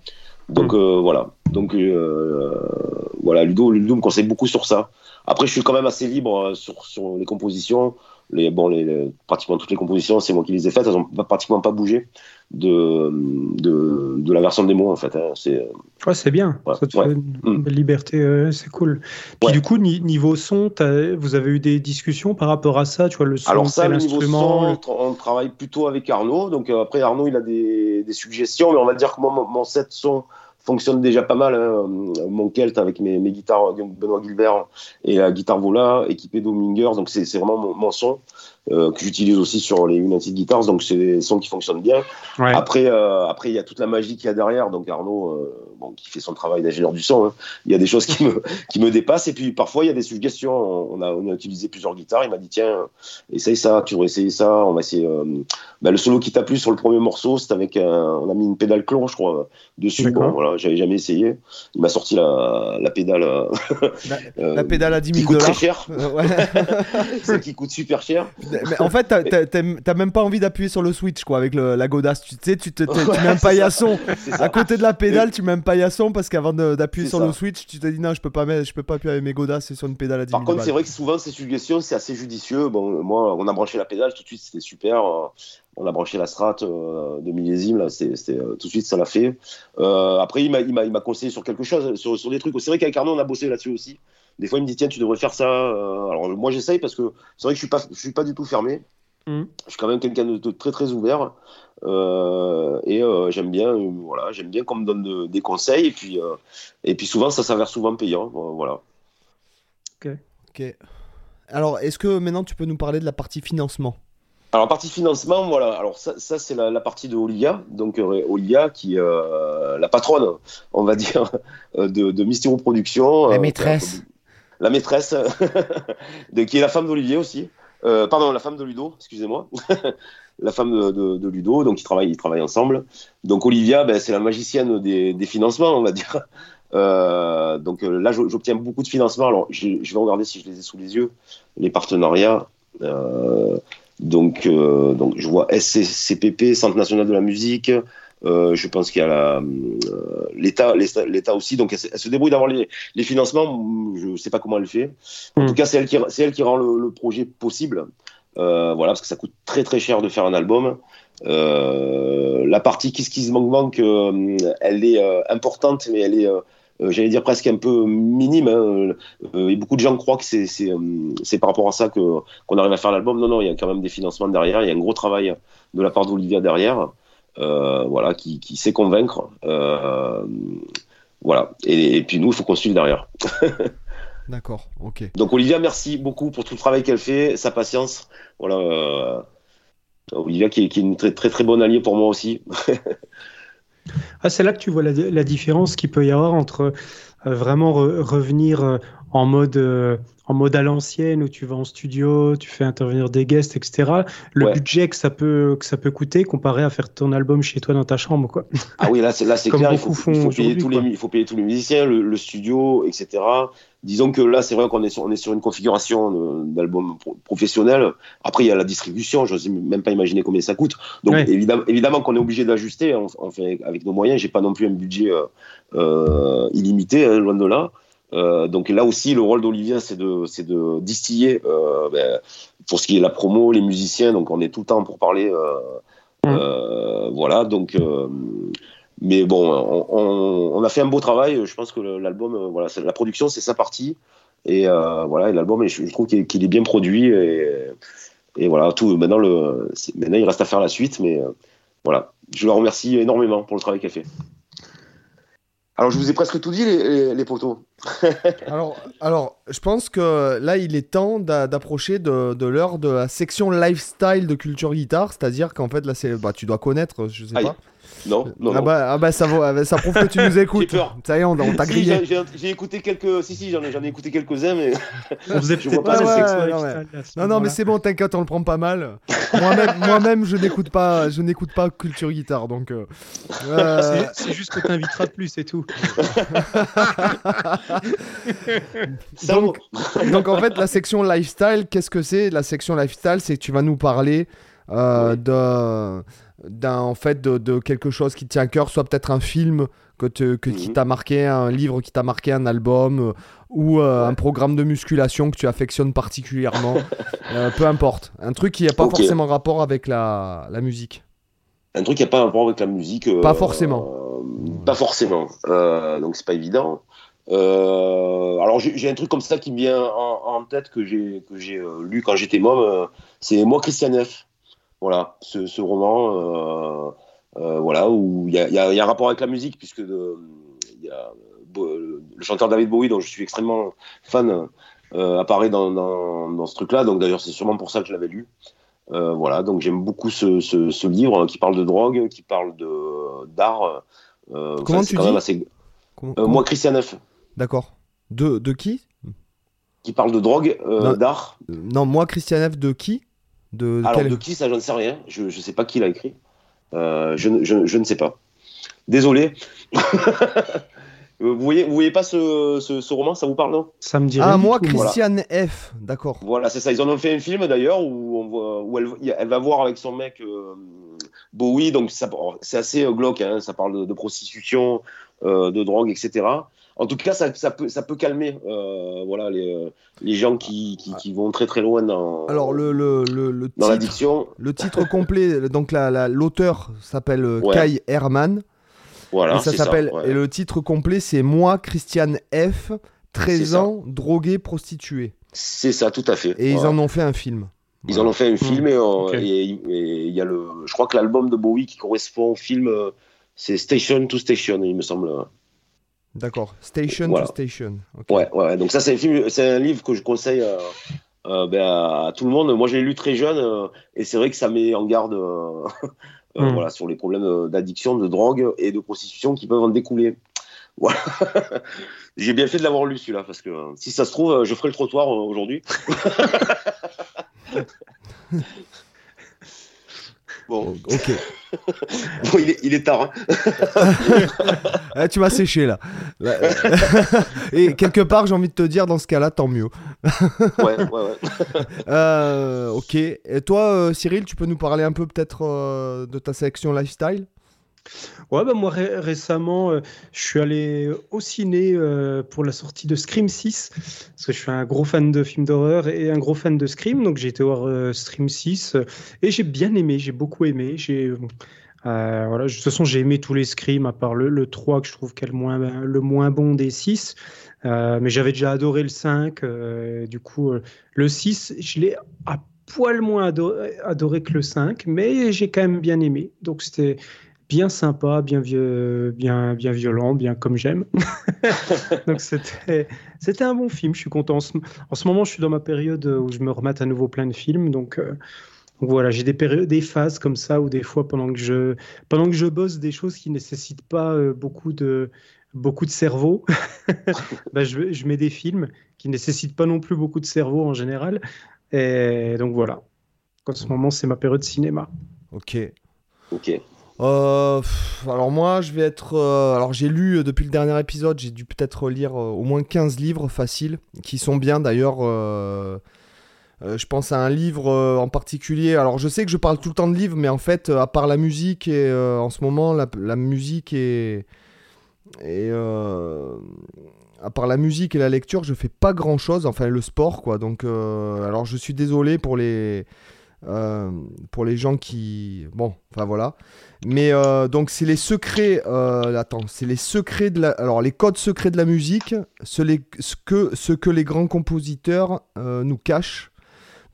Donc mm. voilà. Donc voilà, Ludo, Ludo me conseille beaucoup sur ça. Après, je suis quand même assez libre sur, sur les compositions. les, bon, les, pratiquement toutes les compositions, c'est moi qui les ai faites. Elles n'ont pratiquement pas bougé de, de, de, la version démo en fait. Hein. C'est ouais, c'est bien. ça te fait une mm. belle liberté, c'est cool. Puis du coup, niveau son, vous avez eu des discussions par rapport à ça, tu vois, le son, Alors ça, le niveau son, on travaille plutôt avec Arnaud. Donc euh, après, Arnaud, il a des, des, suggestions, mais on va dire que moi, mon, mon set son fonctionne déjà pas mal. Hein. Mon Kelt avec mes, guitares Benoît Gilbert et la guitare Vola équipée d'Omingers, donc c'est vraiment mon son. Euh, que j'utilise aussi sur les United Guitars, donc c'est des sons qui fonctionnent bien. Après, euh, après il y a toute la magie qu'il y a derrière, donc Arnaud, euh, bon, qui fait son travail d'ingénieur du son, hein. il y a des choses qui me, [laughs] qui me dépassent, et puis parfois il y a des suggestions. On a, on a utilisé plusieurs guitares, il m'a dit tiens, essaye ça, tu devrais essayer ça, on va essayer. Bah, le solo qui t'a plu sur le premier morceau, c'est avec on a mis une pédale clon, je crois, dessus. Bon, voilà, j'avais jamais essayé. Il m'a sorti la, la pédale. [laughs] la, pédale à 10 000 qui coûte très cher. ouais. [laughs] qui coûte super cher mais en fait, t'as même pas envie d'appuyer sur le switch, quoi, avec la godasse. Tu sais, tu, te, tu mets un paillasson. À côté de la pédale, tu mets un paillasson parce qu'avant d'appuyer sur le switch, tu te dis non, je peux pas, mettre, je peux pas appuyer avec mes godasses sur une pédale à 10 Par contre, c'est vrai que souvent, ces suggestions, c'est assez judicieux. Bon, moi, on a branché la pédale, tout de suite, c'était super on a branché la strat euh, de millésime, là, euh, tout de suite, ça l'a fait. Euh, après, il m'a, il, m'a, conseillé sur quelque chose, sur, sur des trucs. C'est vrai qu'avec Arnaud, on a bossé là-dessus aussi. Des fois, il me dit tiens, tu devrais faire ça. Euh, alors moi, j'essaye parce que c'est vrai que je suis pas, je suis pas du tout fermé. Mmh. Je suis quand même quelqu'un de, très très ouvert euh, et euh, j'aime bien, voilà, j'aime bien qu'on me donne des conseils et puis et puis souvent ça s'avère souvent payant, voilà. Ok. Ok. Alors, est-ce que maintenant tu peux nous parler de la partie financement? Alors, partie financement, voilà. Alors, ça, ça c'est la, partie de Olivia. Donc, Olivia, qui la patronne, on va dire, [laughs] de, de Mysterio Productions. La maîtresse la maîtresse, [laughs] de, qui est la femme d'Olivier aussi. Euh, pardon, la femme de Ludo, excusez-moi. [laughs] la femme de, Ludo, donc ils travaillent, ils travaillent ensemble. Donc Olivia, ben, c'est la magicienne des, financements, on va dire. [laughs] Euh, donc euh, là, j'obtiens beaucoup de financements. Alors, je, vais regarder si je les ai sous les yeux, les partenariats. donc, donc, je vois SCPP, Centre national de la musique, euh, je pense qu'il y a euh, l'État, l'État aussi. Donc, elle, se débrouille d'avoir les, financements. Je ne sais pas comment elle fait. En hmm. tout cas, c'est elle qui, c'est elle qui rend le, projet possible. Euh, voilà, parce que ça coûte très très cher de faire un album. la partie Kiss Kiss Manque Manque, elle est importante, mais elle est, j'allais dire presque un peu minime. Hein. et beaucoup de gens croient que c'est, c'est, c'est par rapport à ça que, qu'on arrive à faire l'album. Non, non, il y a quand même des financements derrière. Il y a un gros travail de la part d'Olivia derrière. Euh, voilà, qui, sait convaincre. Euh, voilà. Et, puis nous, il faut qu'on suive derrière. [laughs] D'accord, ok. Donc Olivia, merci beaucoup pour tout le travail qu'elle fait, sa patience. Voilà. Euh, Olivia qui est, une très, très très bonne alliée pour moi aussi. [laughs] ah, c'est là que tu vois la, différence qu'il peut y avoir entre vraiment revenir en mode en mode à l'ancienne où tu vas en studio, tu fais intervenir des guests, etc. Le budget que ça peut que ça peut coûter comparé à faire ton album chez toi dans ta chambre, quoi. Ah oui, là c'est là c'est clair. Il faut, payer tous les il faut payer tous les musiciens, le, studio, etc. Disons que là c'est vrai qu'on est sur on est sur une configuration d'album professionnel. Après il y a la distribution, je sais même pas imaginer combien ça coûte. Donc évidemment évidemment qu'on est obligé d'ajuster. On, fait avec nos moyens. J'ai pas non plus un budget euh, euh, illimité, hein, loin de là. Euh, donc là aussi, le rôle d'Olivia, c'est de, c'est de distiller euh, ben, pour ce qui est la promo, les musiciens. Donc on est tout le temps pour parler. Euh, mmh. voilà. Donc, mais bon, on, on, a fait un beau travail. Je pense que l'album, voilà, la production, c'est sa partie. Et voilà, l'album, je, trouve qu'il est, bien produit. Et, et, voilà, tout. Maintenant, le, maintenant, il reste à faire la suite. Mais voilà, je la remercie énormément pour le travail qu'elle fait. Alors, je vous ai presque tout dit, les, poteaux. [laughs] alors, alors, je pense que là, il est temps d'approcher de, l'heure de la section lifestyle de Culture Guitare. C'est-à-dire qu'en fait, là, bah, tu dois connaître, je sais pas. Non, non, ah Bah, ah bah ça, ça prouve que tu nous [laughs] écoutes. Ça y est, on, t'a grillé. J'ai écouté quelques. Si, si, j'en ai, ai, écouté quelques-uns, mais. On faisait [laughs] vois pas non, non, non, mais c'est bon, t'inquiète, on le prend pas mal. Moi-même, [laughs] moi-même je n'écoute pas, je n'écoute pas culture guitare, donc. Euh, euh, c'est juste que t'inviteras plus, c'est tout. donc, donc, en fait, la section lifestyle, qu'est-ce que c'est? La section lifestyle, c'est que tu vas nous parler euh, de d'un en fait de, quelque chose qui te tient à cœur, soit peut-être un film que, te, que qui mhm. t'a marqué, un livre qui t'a marqué, un album euh, ou euh, un programme de musculation que tu affectionnes particulièrement, [laughs] euh, peu importe, un truc qui n'a pas forcément rapport avec la, la, musique. Un truc qui n'a pas rapport avec la musique. pas forcément. pas forcément. donc c'est pas évident. alors j'ai un truc comme ça qui me vient en, tête que j'ai que j'ai lu quand j'étais môme. c'est moi Christian F. Voilà, ce, roman, euh, euh, voilà, où il y, a, un rapport avec la musique, puisque le chanteur David Bowie, dont je suis extrêmement fan, euh, apparaît dans, ce truc-là. Donc d'ailleurs, c'est sûrement pour ça que je l'avais lu. voilà, donc j'aime beaucoup ce, livre qui parle de drogue, qui parle de d'art. Comment tu dis Moi, Christian F. D'accord. De, de qui? Qui parle de drogue, d'art. Non, moi, Christian F. De qui? De, Alors, de qui ça, je ne sais rien. Je ne sais pas qui l'a écrit. Euh, je, je, je, ne sais pas. Désolé. [laughs] vous voyez, vous voyez pas ce, ce, roman Ça vous parle, non? Ça me dit Ah, moi, Christiane F. D'accord. Voilà, c'est ça. Ils en ont fait un film d'ailleurs où, on voit, où elle, elle, va voir avec son mec euh, Bowie. Donc, c'est assez euh, glauque. Hein, ça parle de, prostitution, de drogue, etc en tout cas, ça, ça, peut, ça peut calmer euh, voilà, les, euh, les gens qui, qui, qui, vont très très loin dans, Alors, le, le, le, dans l'addiction. Le titre complet, [laughs] donc l'auteur s'appelle euh, Kai Herman. Voilà, et ça s'appelle et le titre complet c'est Moi Christiane F 13 ans drogué prostitué. C'est ça tout à fait. Et ils en ont fait un film. Ils en ont fait un film et il y a le je crois que l'album de Bowie qui correspond au film c'est Station to Station il me semble. D'accord. Station to Station. Ouais, ouais. Donc ça, c'est un film, c'est un livre que je conseille euh, euh, ben, à tout le monde. Moi, j'ai lu très jeune euh, et c'est vrai que ça met en garde, [laughs] hmm. voilà, sur les problèmes d'addiction, de drogue et de prostitution qui peuvent en découler. [laughs] Voilà. j'ai bien fait de l'avoir lu celui-là parce que si ça se trouve, je ferai le trottoir aujourd'hui. [laughs] Bon. Ok. [laughs] bon, il est, tard. Hein. [laughs] Ah, tu m'as séché là. Et quelque part, j'ai envie de te dire, dans ce cas-là, tant mieux. ouais, ouais, ouais. [laughs] Euh, ok. Et toi, euh, Cyril, tu peux nous parler un peu peut-être euh, de ta sélection lifestyle? Ouais, bah moi récemment, euh, je suis allé au ciné euh, pour la sortie de Scream 6, parce que je suis un gros fan de films d'horreur et un gros fan de Scream, donc j'ai été voir euh, Scream 6 et j'ai bien aimé, j'ai beaucoup aimé. J'ai voilà, de toute façon, j'ai aimé tous les Scream à part le, le 3 que je trouve qu'est moins, le moins bon des 6. mais j'avais déjà adoré le 5. du coup, le 6, je l'ai à poil moins adoré, adoré, que le 5, mais j'ai quand même bien aimé. Donc c'était bien sympa, bien, vieux, bien, bien violent, bien comme j'aime. [laughs] Donc c'était, c'était un bon film, je suis content. En ce, moment, je suis dans ma période où je me remette à nouveau plein de films. Donc, euh, voilà, j'ai des, périodes, des phases comme ça où des fois, pendant que je, pendant que je bosse des choses qui ne nécessitent pas euh, beaucoup, de, beaucoup de cerveau, [laughs] bah, je, je mets des films qui ne nécessitent pas non plus beaucoup de cerveau en général. Et donc voilà, en ce moment, c'est ma période cinéma. Ok. Ok. Euh, alors moi, je vais être... Euh, alors j'ai lu euh, depuis le dernier épisode, j'ai dû peut-être lire au moins 15 livres faciles, qui sont bien d'ailleurs. je pense à un livre en particulier. Alors je sais que je parle tout le temps de livres, mais en fait, à part la musique, et en ce moment, la, musique et... et à part la musique et la lecture, je fais pas grand chose, enfin le sport quoi. Donc, alors je suis désolé pour les, euh, pour les gens qui. Bon, enfin voilà. Mais euh, donc, c'est les secrets. Euh, attends, c'est les secrets de la. Alors, les codes secrets de la musique, ce, les... ce, que... ce que les grands compositeurs nous cachent,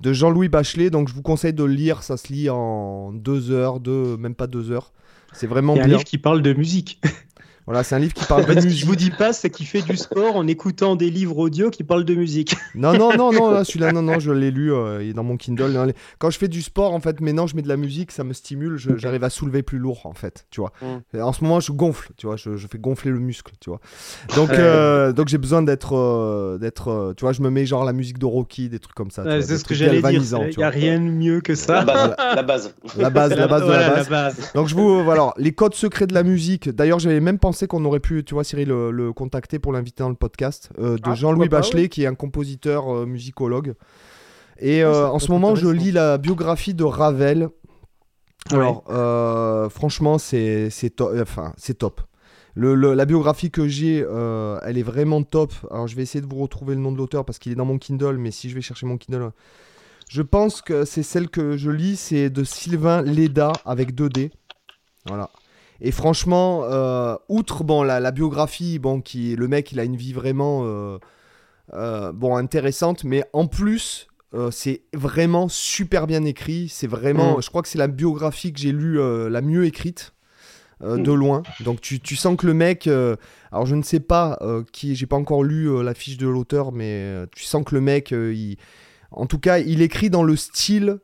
de Jean-Louis Bachelet. Donc, je vous conseille de le lire. Ça se lit en deux heures, deux... même pas deux heures. C'est vraiment bien. un livre qui parle de musique. [laughs] Voilà, c'est un livre qui parle de musique. je vous dis pas, c'est qu'il fait du sport en écoutant des livres audio qui parlent de musique. non, non, non, non, [laughs] celui-là, non, non, je l'ai lu, euh, il est dans mon Kindle. Quand je fais du sport, en fait, maintenant, je mets de la musique, ça me stimule, j'arrive à soulever plus lourd, en fait, tu vois. Mm. En ce moment, je gonfle, tu vois, je, fais gonfler le muscle, tu vois. [laughs] Donc, euh, donc j'ai besoin d'être, euh, d'être, tu vois, je me mets genre la musique de Rocky, des trucs comme ça. c'est ce que j'allais dire. Il n'y a rien de mieux que ça. La base, la base. La base, la base de la base. Donc, je vous, voilà, les codes secrets de la musique. D'ailleurs, j'avais même pensé qu'on aurait pu, tu vois, Cyril, le, contacter pour l'inviter dans le podcast, euh, de ah, Jean-Louis Bachelet, qui est un compositeur euh, musicologue. Et ah, euh, en ce moment, je lis la biographie de Ravel. Alors, franchement, c'est enfin, top. Le, la biographie que j'ai, elle est vraiment top. Alors, je vais essayer de vous retrouver le nom de l'auteur parce qu'il est dans mon Kindle, mais si je vais chercher mon Kindle, je pense que c'est celle que je lis, c'est de Sylvain Leda avec 2D. Voilà. Et franchement, euh, outre bon, la, biographie, bon, qui, le mec, il a une vie vraiment euh, euh, bon, intéressante, mais en plus, c'est vraiment super bien écrit. C'est vraiment, mm. je crois que c'est la biographie que j'ai lue la mieux écrite. de mm. loin. Donc tu, tu, sens que le mec, alors je ne sais pas qui, j'ai pas encore lu la fiche de l'auteur, mais tu sens que le mec, il, en tout cas, il écrit dans le style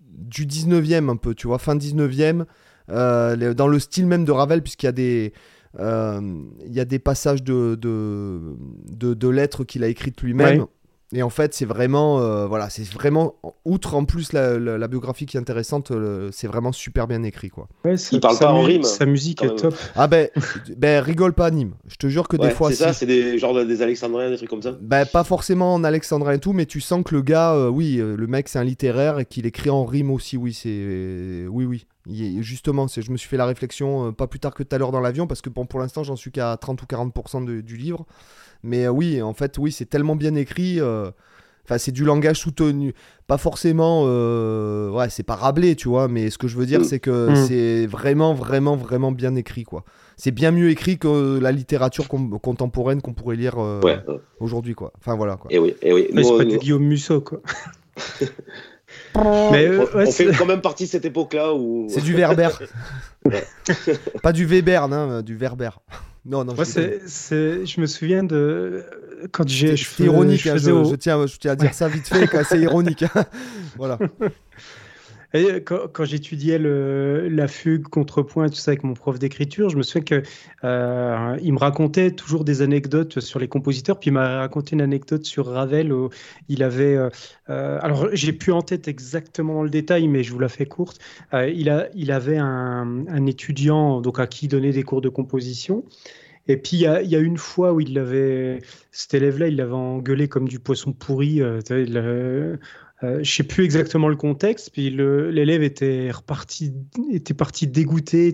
du 19e un peu, tu vois, fin 19e, euh, dans le style même de Ravel, puisqu'il y a des... Euh, il y a des passages de, de, lettres qu'il a écrites lui-même. Et en fait, c'est vraiment, euh, voilà, c'est vraiment, outre en plus la, biographie qui est intéressante, euh, c'est vraiment super bien écrit, quoi. il parle pas en rime. Sa musique est top. Ah ben, ben, rigole pas, Nîmes. Je te jure que des fois. C'est ça, c'est des genre des alexandriens, des trucs comme ça. Ben, pas forcément en alexandrin et tout, mais tu sens que le gars, euh, oui, le mec, c'est un littéraire et qu'il écrit en rime aussi, oui, c'est, oui, oui. Justement, je me suis fait la réflexion pas plus tard que tout à l'heure dans l'avion, parce que bon, pour l'instant, j'en suis qu'à 30 ou 40% du livre. Mais euh, oui, en fait, oui, c'est tellement bien écrit. Euh, enfin, c'est du langage soutenu. Pas forcément. Euh, ouais, c'est pas rablé, tu vois. Mais ce que je veux dire, mm. c'est que mm. c'est vraiment, vraiment, vraiment bien écrit, quoi. C'est bien mieux écrit que la littérature contemporaine qu'on pourrait lire aujourd'hui, quoi. Enfin, voilà, quoi. Et oui, et oui. c'est pas du Guillaume Musso, quoi. [laughs] Mais on, fait quand même partie de cette époque-là où. C'est du Verber. [laughs] [laughs] pas du Weber, non, du Verber. Non, non. Moi, c'est, je me souviens de quand j'ai. C'est ironique. Hein, je, tiens, je tiens à dire ça vite fait, c'est ironique. Hein. [laughs] voilà. Et quand, j'étudiais la fugue, contrepoint, tout ça avec mon prof d'écriture, je me souviens que euh, me racontait toujours des anecdotes sur les compositeurs. Puis il m'a raconté une anecdote sur Ravel il avait. Euh, euh, alors j'ai plus en tête exactement le détail, mais je vous la fais courte. il, avait un, étudiant à qui il donnait des cours de composition. Et puis, il y, a, une fois où cet élève-là, il l'avait engueulé comme du poisson pourri. Euh, euh, je sais plus exactement le contexte. Puis l'élève était reparti, était parti dégoûté.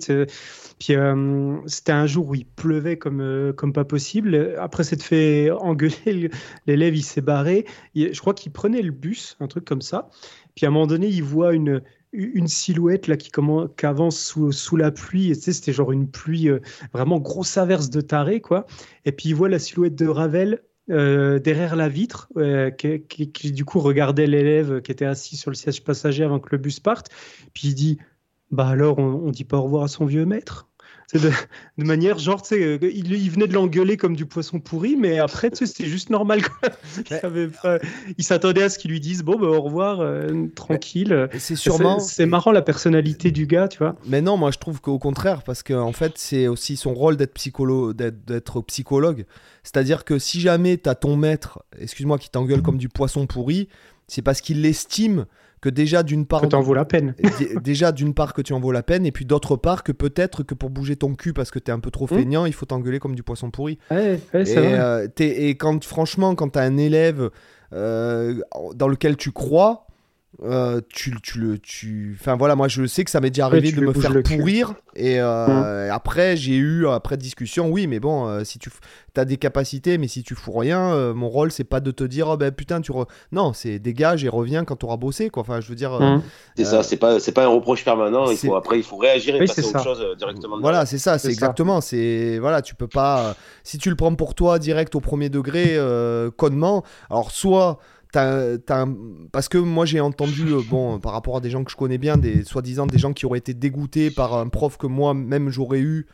Puis euh, c'était un jour où il pleuvait comme euh, comme pas possible. Après s'être fait engueuler, l'élève il s'est barré. je crois qu'il prenait le bus, un truc comme ça. Puis à un moment donné, il voit une une silhouette là qui, commence, qui avance sous, sous la pluie. Et c'était genre une pluie euh, vraiment grosse averse de taré quoi. Et puis il voit la silhouette de Ravel euh, derrière la vitre, euh, qui, du coup regardait l'élève qui était assis sur le siège passager avant que le bus parte. Puis il dit Bah alors, on, on dit pas au revoir à son vieux maître de, de, manière genre, tu sais, euh, il, il, venait de l'engueuler comme du poisson pourri, mais après, tu sais, c'était juste normal. Quoi. [laughs] Il, s'attendait à ce qu'ils lui disent bon, bah, au revoir, tranquille. C'est sûrement. C'est marrant la personnalité du gars, tu vois. Mais non, moi je trouve qu'au contraire, parce qu'en en fait, c'est aussi son rôle d'être psychologue, d'être psychologue. C'est-à-dire que si jamais tu as ton maître, excuse-moi, qui t'engueule comme du poisson pourri, c'est parce qu'il l'estime que [laughs] déjà d'une part que tu en vaut la peine. déjà d'une part que tu en vaut la peine et puis d'autre part que peut-être que pour bouger ton cul parce que tu es un peu trop mmh. feignant il faut t'engueuler comme du poisson pourri. Et, euh, et, quand franchement quand tu as un élève euh, dans lequel tu crois euh, tu, tu le tu enfin voilà moi je sais que ça m'est déjà arrivé de me faire pourrir et euh, après j'ai eu après discussion oui mais bon euh, si tu as des capacités mais si tu fous rien mon rôle c'est pas de te dire oh, ben putain tu non c'est dégage et reviens quand tu auras bossé quoi. Enfin je veux dire mmh. c'est ça c'est pas c'est pas un reproche permanent il faut après il faut réagir et passer autre chose directement voilà c'est ça c'est exactement c'est voilà tu peux pas si tu le prends pour toi direct au premier degré connement alors soit parce que moi j'ai entendu, euh, bon, par rapport à des gens que je connais bien, des soi-disant des gens qui auraient été dégoûtés par un prof que moi-même j'aurais eu.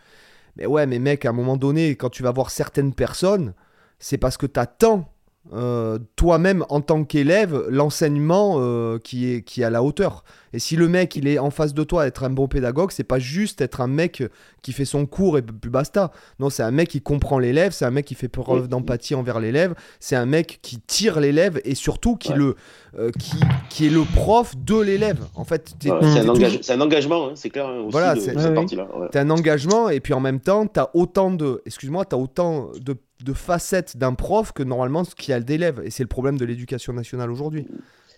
Mais ouais, mais mec, à un moment donné, quand tu vas voir certaines personnes, c'est parce que tu attends euh, toi-même en tant qu'élève l'enseignement euh, qui, est, qui est à la hauteur. Et si le mec il est en face de toi, être un bon pédagogue, c'est pas juste être un mec qui fait son cours et plus basta. Non, c'est un mec qui comprend l'élève, c'est un mec qui fait preuve d'empathie envers l'élève, c'est un mec qui tire l'élève et surtout qui, le, euh, qui, qui, est le prof de l'élève. En fait, c'est un, engagement, hein, c'est clair. Hein, voilà, c'est un engagement et puis en même temps, tu as autant de, excuse-moi, tu as autant de de facettes d'un prof que normalement ce qu'il y a d'élèves. Et c'est le problème de l'éducation nationale aujourd'hui.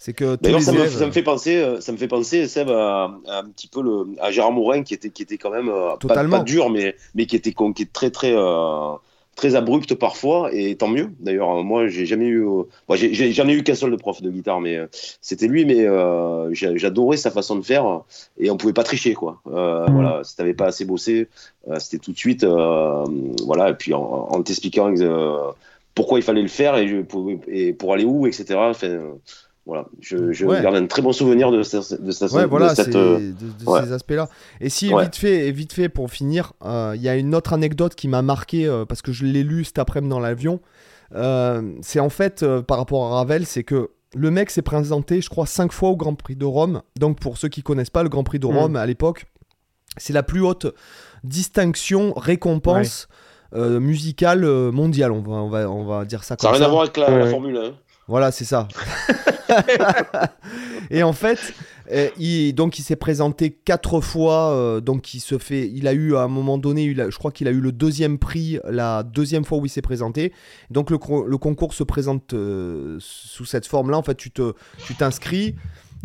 C'est que D'ailleurs, ça, me, ça me fait penser, ça me fait penser, Seb, à, un petit peu le, à Gérard Morin qui était, qui était quand même Totalement. Pas, dur, mais, mais qui était qui est très très très abrupte parfois, et tant mieux. D'ailleurs, moi, j'ai jamais eu, euh, j'en ai, eu qu'un seul de prof de guitare, mais euh, c'était lui, mais euh, j'adorais sa façon de faire, et on pouvait pas tricher, quoi. Euh, mm. Voilà, si t'avais pas assez bossé, c'était tout de suite, voilà, et puis en, t'expliquant pourquoi il fallait le faire et, pour, et pour aller où, etc. Enfin, voilà, je, garde un très bon souvenir de, cette, de, cette, voilà, de, ces aspects-là. Et si vite fait, vite fait pour finir, euh, il y a une autre anecdote qui m'a marqué euh, parce que je l'ai lu cet après-midi dans l'avion. Euh, c'est en fait par rapport à Ravel, c'est que le mec s'est présenté, je crois, cinq fois au Grand Prix de Rome. Donc pour ceux qui connaissent pas le Grand Prix de hmm. Rome à l'époque, c'est la plus haute distinction, récompense musicale mondiale. On va, on va, on va dire ça comme ça. Ça n'a rien à voir avec la, la Formule 1. Voilà, c'est ça. [laughs] et en fait, euh, il, donc il s'est présenté quatre fois. Euh, donc il se fait, il a eu à un moment donné, je crois qu'il a eu le deuxième prix la deuxième fois où il s'est présenté. Donc le, concours se présente euh, sous cette forme-là. En fait, tu te, tu t'inscris.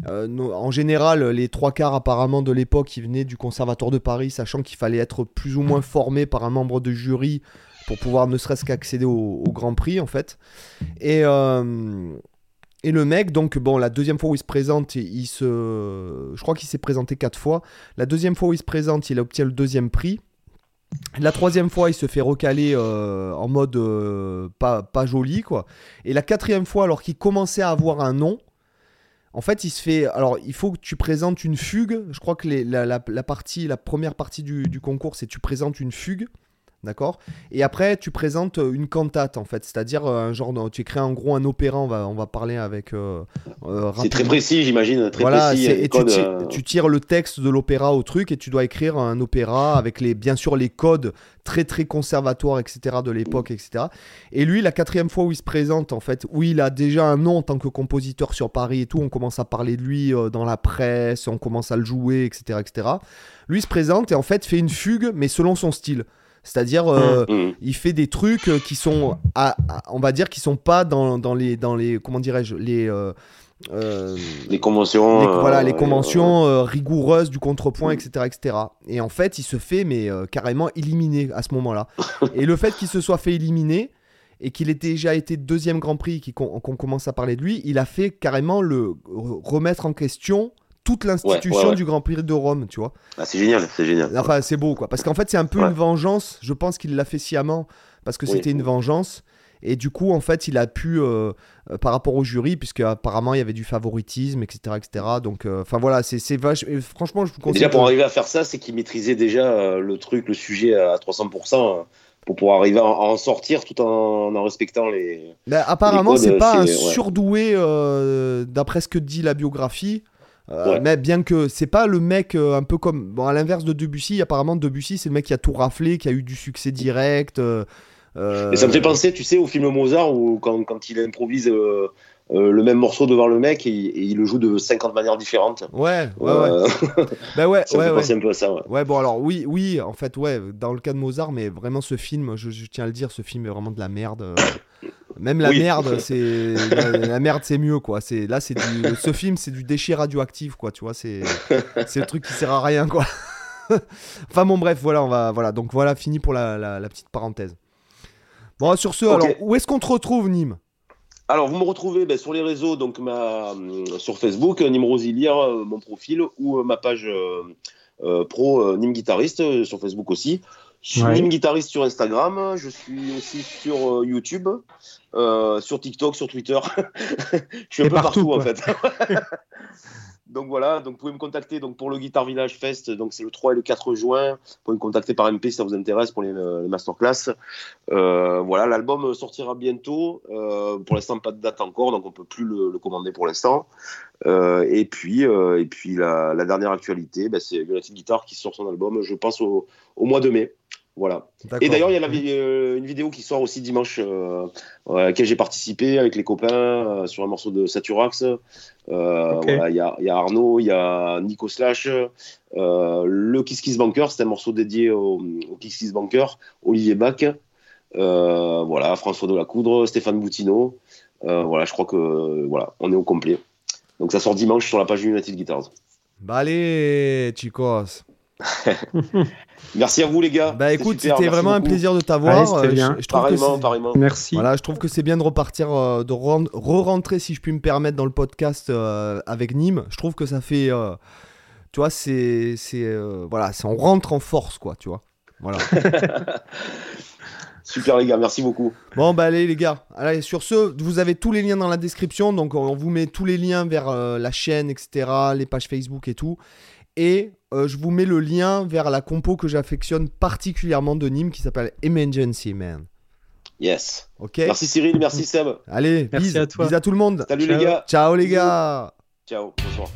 en général, les trois quarts apparemment de l'époque, ils venaient du Conservatoire de Paris, sachant qu'il fallait être plus ou moins formé par un membre de jury pour pouvoir ne serait-ce qu'accéder au, Grand Prix en fait. Et, euh, et le mec, donc bon, la deuxième fois où il se présente, il se, je crois qu'il s'est présenté quatre fois. La deuxième fois où il se présente, il obtient le deuxième prix. La troisième fois, il se fait recaler euh, en mode euh, pas, pas joli, quoi. Et la quatrième fois, alors qu'il commençait à avoir un nom, en fait, il se fait. Alors, il faut que tu présentes une fugue. Je crois que la, partie, la première partie du, du concours, c'est tu présentes une fugue. D'accord? Et après, tu présentes euh, une cantate, en fait. C'est-à-dire, euh, un genre. tu écris en gros un opéra, on va, on va parler avec. Euh, c'est très précis, j'imagine. Très précis. Et tu, tires, le texte de l'opéra au truc et tu dois écrire un opéra avec, les, bien sûr, les codes très, très conservatoires, etc., de l'époque, etc. Et lui, la quatrième fois où il se présente, en fait, où il a déjà un nom en tant que compositeur sur Paris et tout, on commence à parler de lui dans la presse, on commence à le jouer, etc., etc. Lui se présente et, en fait, fait une fugue, mais selon son style. C'est-à-dire, euh, mm, mm. il fait des trucs euh, qui sont, on va dire, qui sont pas dans, dans les, dans les, comment dirais-je, les, euh, les conventions, voilà, les conventions rigoureuses du contrepoint, etc., mm. etc. Et en fait, il se fait, mais carrément éliminé à ce moment-là. [laughs] et le fait qu'il se soit fait éliminer et qu'il ait déjà été deuxième Grand Prix, qu'on commence à parler de lui, il a fait carrément le remettre en question toute l'institution du Grand Prix de Rome, tu vois. Ah, c'est génial, c'est génial. Enfin, c'est beau, quoi. Parce qu'en fait, c'est un peu une vengeance. Je pense qu'il l'a fait sciemment parce que c'était une vengeance. Et du coup, en fait, il a pu, euh, euh, par rapport au jury, puisque apparemment il y avait du favoritisme, etc., etc. Donc, euh, enfin voilà, c'est vache. Franchement, je vous conseille. Déjà pour arriver à faire ça, c'est qu'il maîtrisait déjà le truc, le sujet à 300% pour pouvoir arriver à en sortir tout en, en respectant les. Ben, apparemment, c'est pas un surdoué, d'après ce que dit la biographie. Euh, mais bien que c'est pas le mec euh, un peu comme. Bon, à l'inverse de Debussy, apparemment, Debussy, c'est le mec qui a tout raflé, qui a eu du succès direct. Euh, Et ça me fait penser, tu sais, au film Mozart où quand, quand il improvise le même morceau devant le mec et, il le joue de 50 manières différentes. Ouais, ouais, ouais. [laughs] bah ouais, ça ouais, me fait un peu à ça. Ouais. ouais. bon, alors oui, oui, en fait, ouais, dans le cas de Mozart, mais vraiment ce film, je, je tiens à le dire, ce film est vraiment de la merde. Même la merde, [laughs] c'est la, merde, c'est mieux quoi. C'est là, c'est du... ce film, c'est du déchet radioactif quoi. Tu vois, c'est c'est le truc qui sert à rien quoi. [laughs] enfin bon, bref, voilà, on va voilà. Donc voilà, fini pour la, la, petite parenthèse. Bon, sur ce, alors où est-ce qu'on te retrouve, Nîmes? Alors, vous me retrouvez ben, sur les réseaux, donc ma, sur Facebook, Nîmes Rosilière, euh, mon profil, ou euh, ma page euh, pro Nîmes Guitariste sur Facebook aussi. Je suis ouais. guitariste sur Instagram, je suis aussi sur euh, YouTube, euh, sur TikTok, sur Twitter. [laughs] je suis un peu partout, en fait. [laughs] donc voilà, donc vous pouvez me contacter donc pour le Guitar Village Fest, donc c'est le 3 et le 4 juin. Vous pouvez me contacter par MP si ça vous intéresse pour les, euh, masterclass. voilà, l'album sortira bientôt. pour l'instant, pas de date encore, donc on peut plus le, commander pour l'instant. et puis, et puis la, dernière actualité, ben, c'est United Guitar qui sort son album, je pense au mois de mai. Voilà. Et d'ailleurs, il y a euh, une vidéo qui sort aussi dimanche, euh, à laquelle j'ai participé avec les copains euh, sur un morceau de Saturax. Il y, a, Arnaud, il y a Nico Slash, le Kiss Kiss Banker, c'est un morceau dédié au, Kiss Kiss Banker, Olivier Bach, voilà, François Delacoudre, Stéphane Boutineau. voilà, je crois que voilà, on est au complet. Donc ça sort dimanche sur la page United Guitars. Bah allez, chicos. [laughs] Merci à vous les gars. Bah écoute, c'était vraiment un plaisir de t'avoir. Ouais, bien. Je, je trouve pareillement, que pareillement. Merci. Voilà, je trouve que c'est bien de repartir, euh, de re-rentrer, si je puis me permettre, dans le podcast euh, avec Nîmes. Je trouve que ça fait, euh, tu vois, c'est, c'est, euh, voilà, on rentre en force, quoi, tu vois. Voilà. [laughs] Super les gars, merci beaucoup. Bon bah allez les gars, allez sur ce, vous avez tous les liens dans la description, donc on vous met tous les liens vers euh, la chaîne, etc., les pages Facebook et tout. Et euh, je vous mets le lien vers la compo que j'affectionne particulièrement de Nîmes qui s'appelle Emergency Man. Yes. Ok. Merci Cyril, merci Seb. Allez, Merci bis, à toi. bis à tout le monde. Salut Ciao. les gars. Ciao les gars. Ciao. Bonsoir.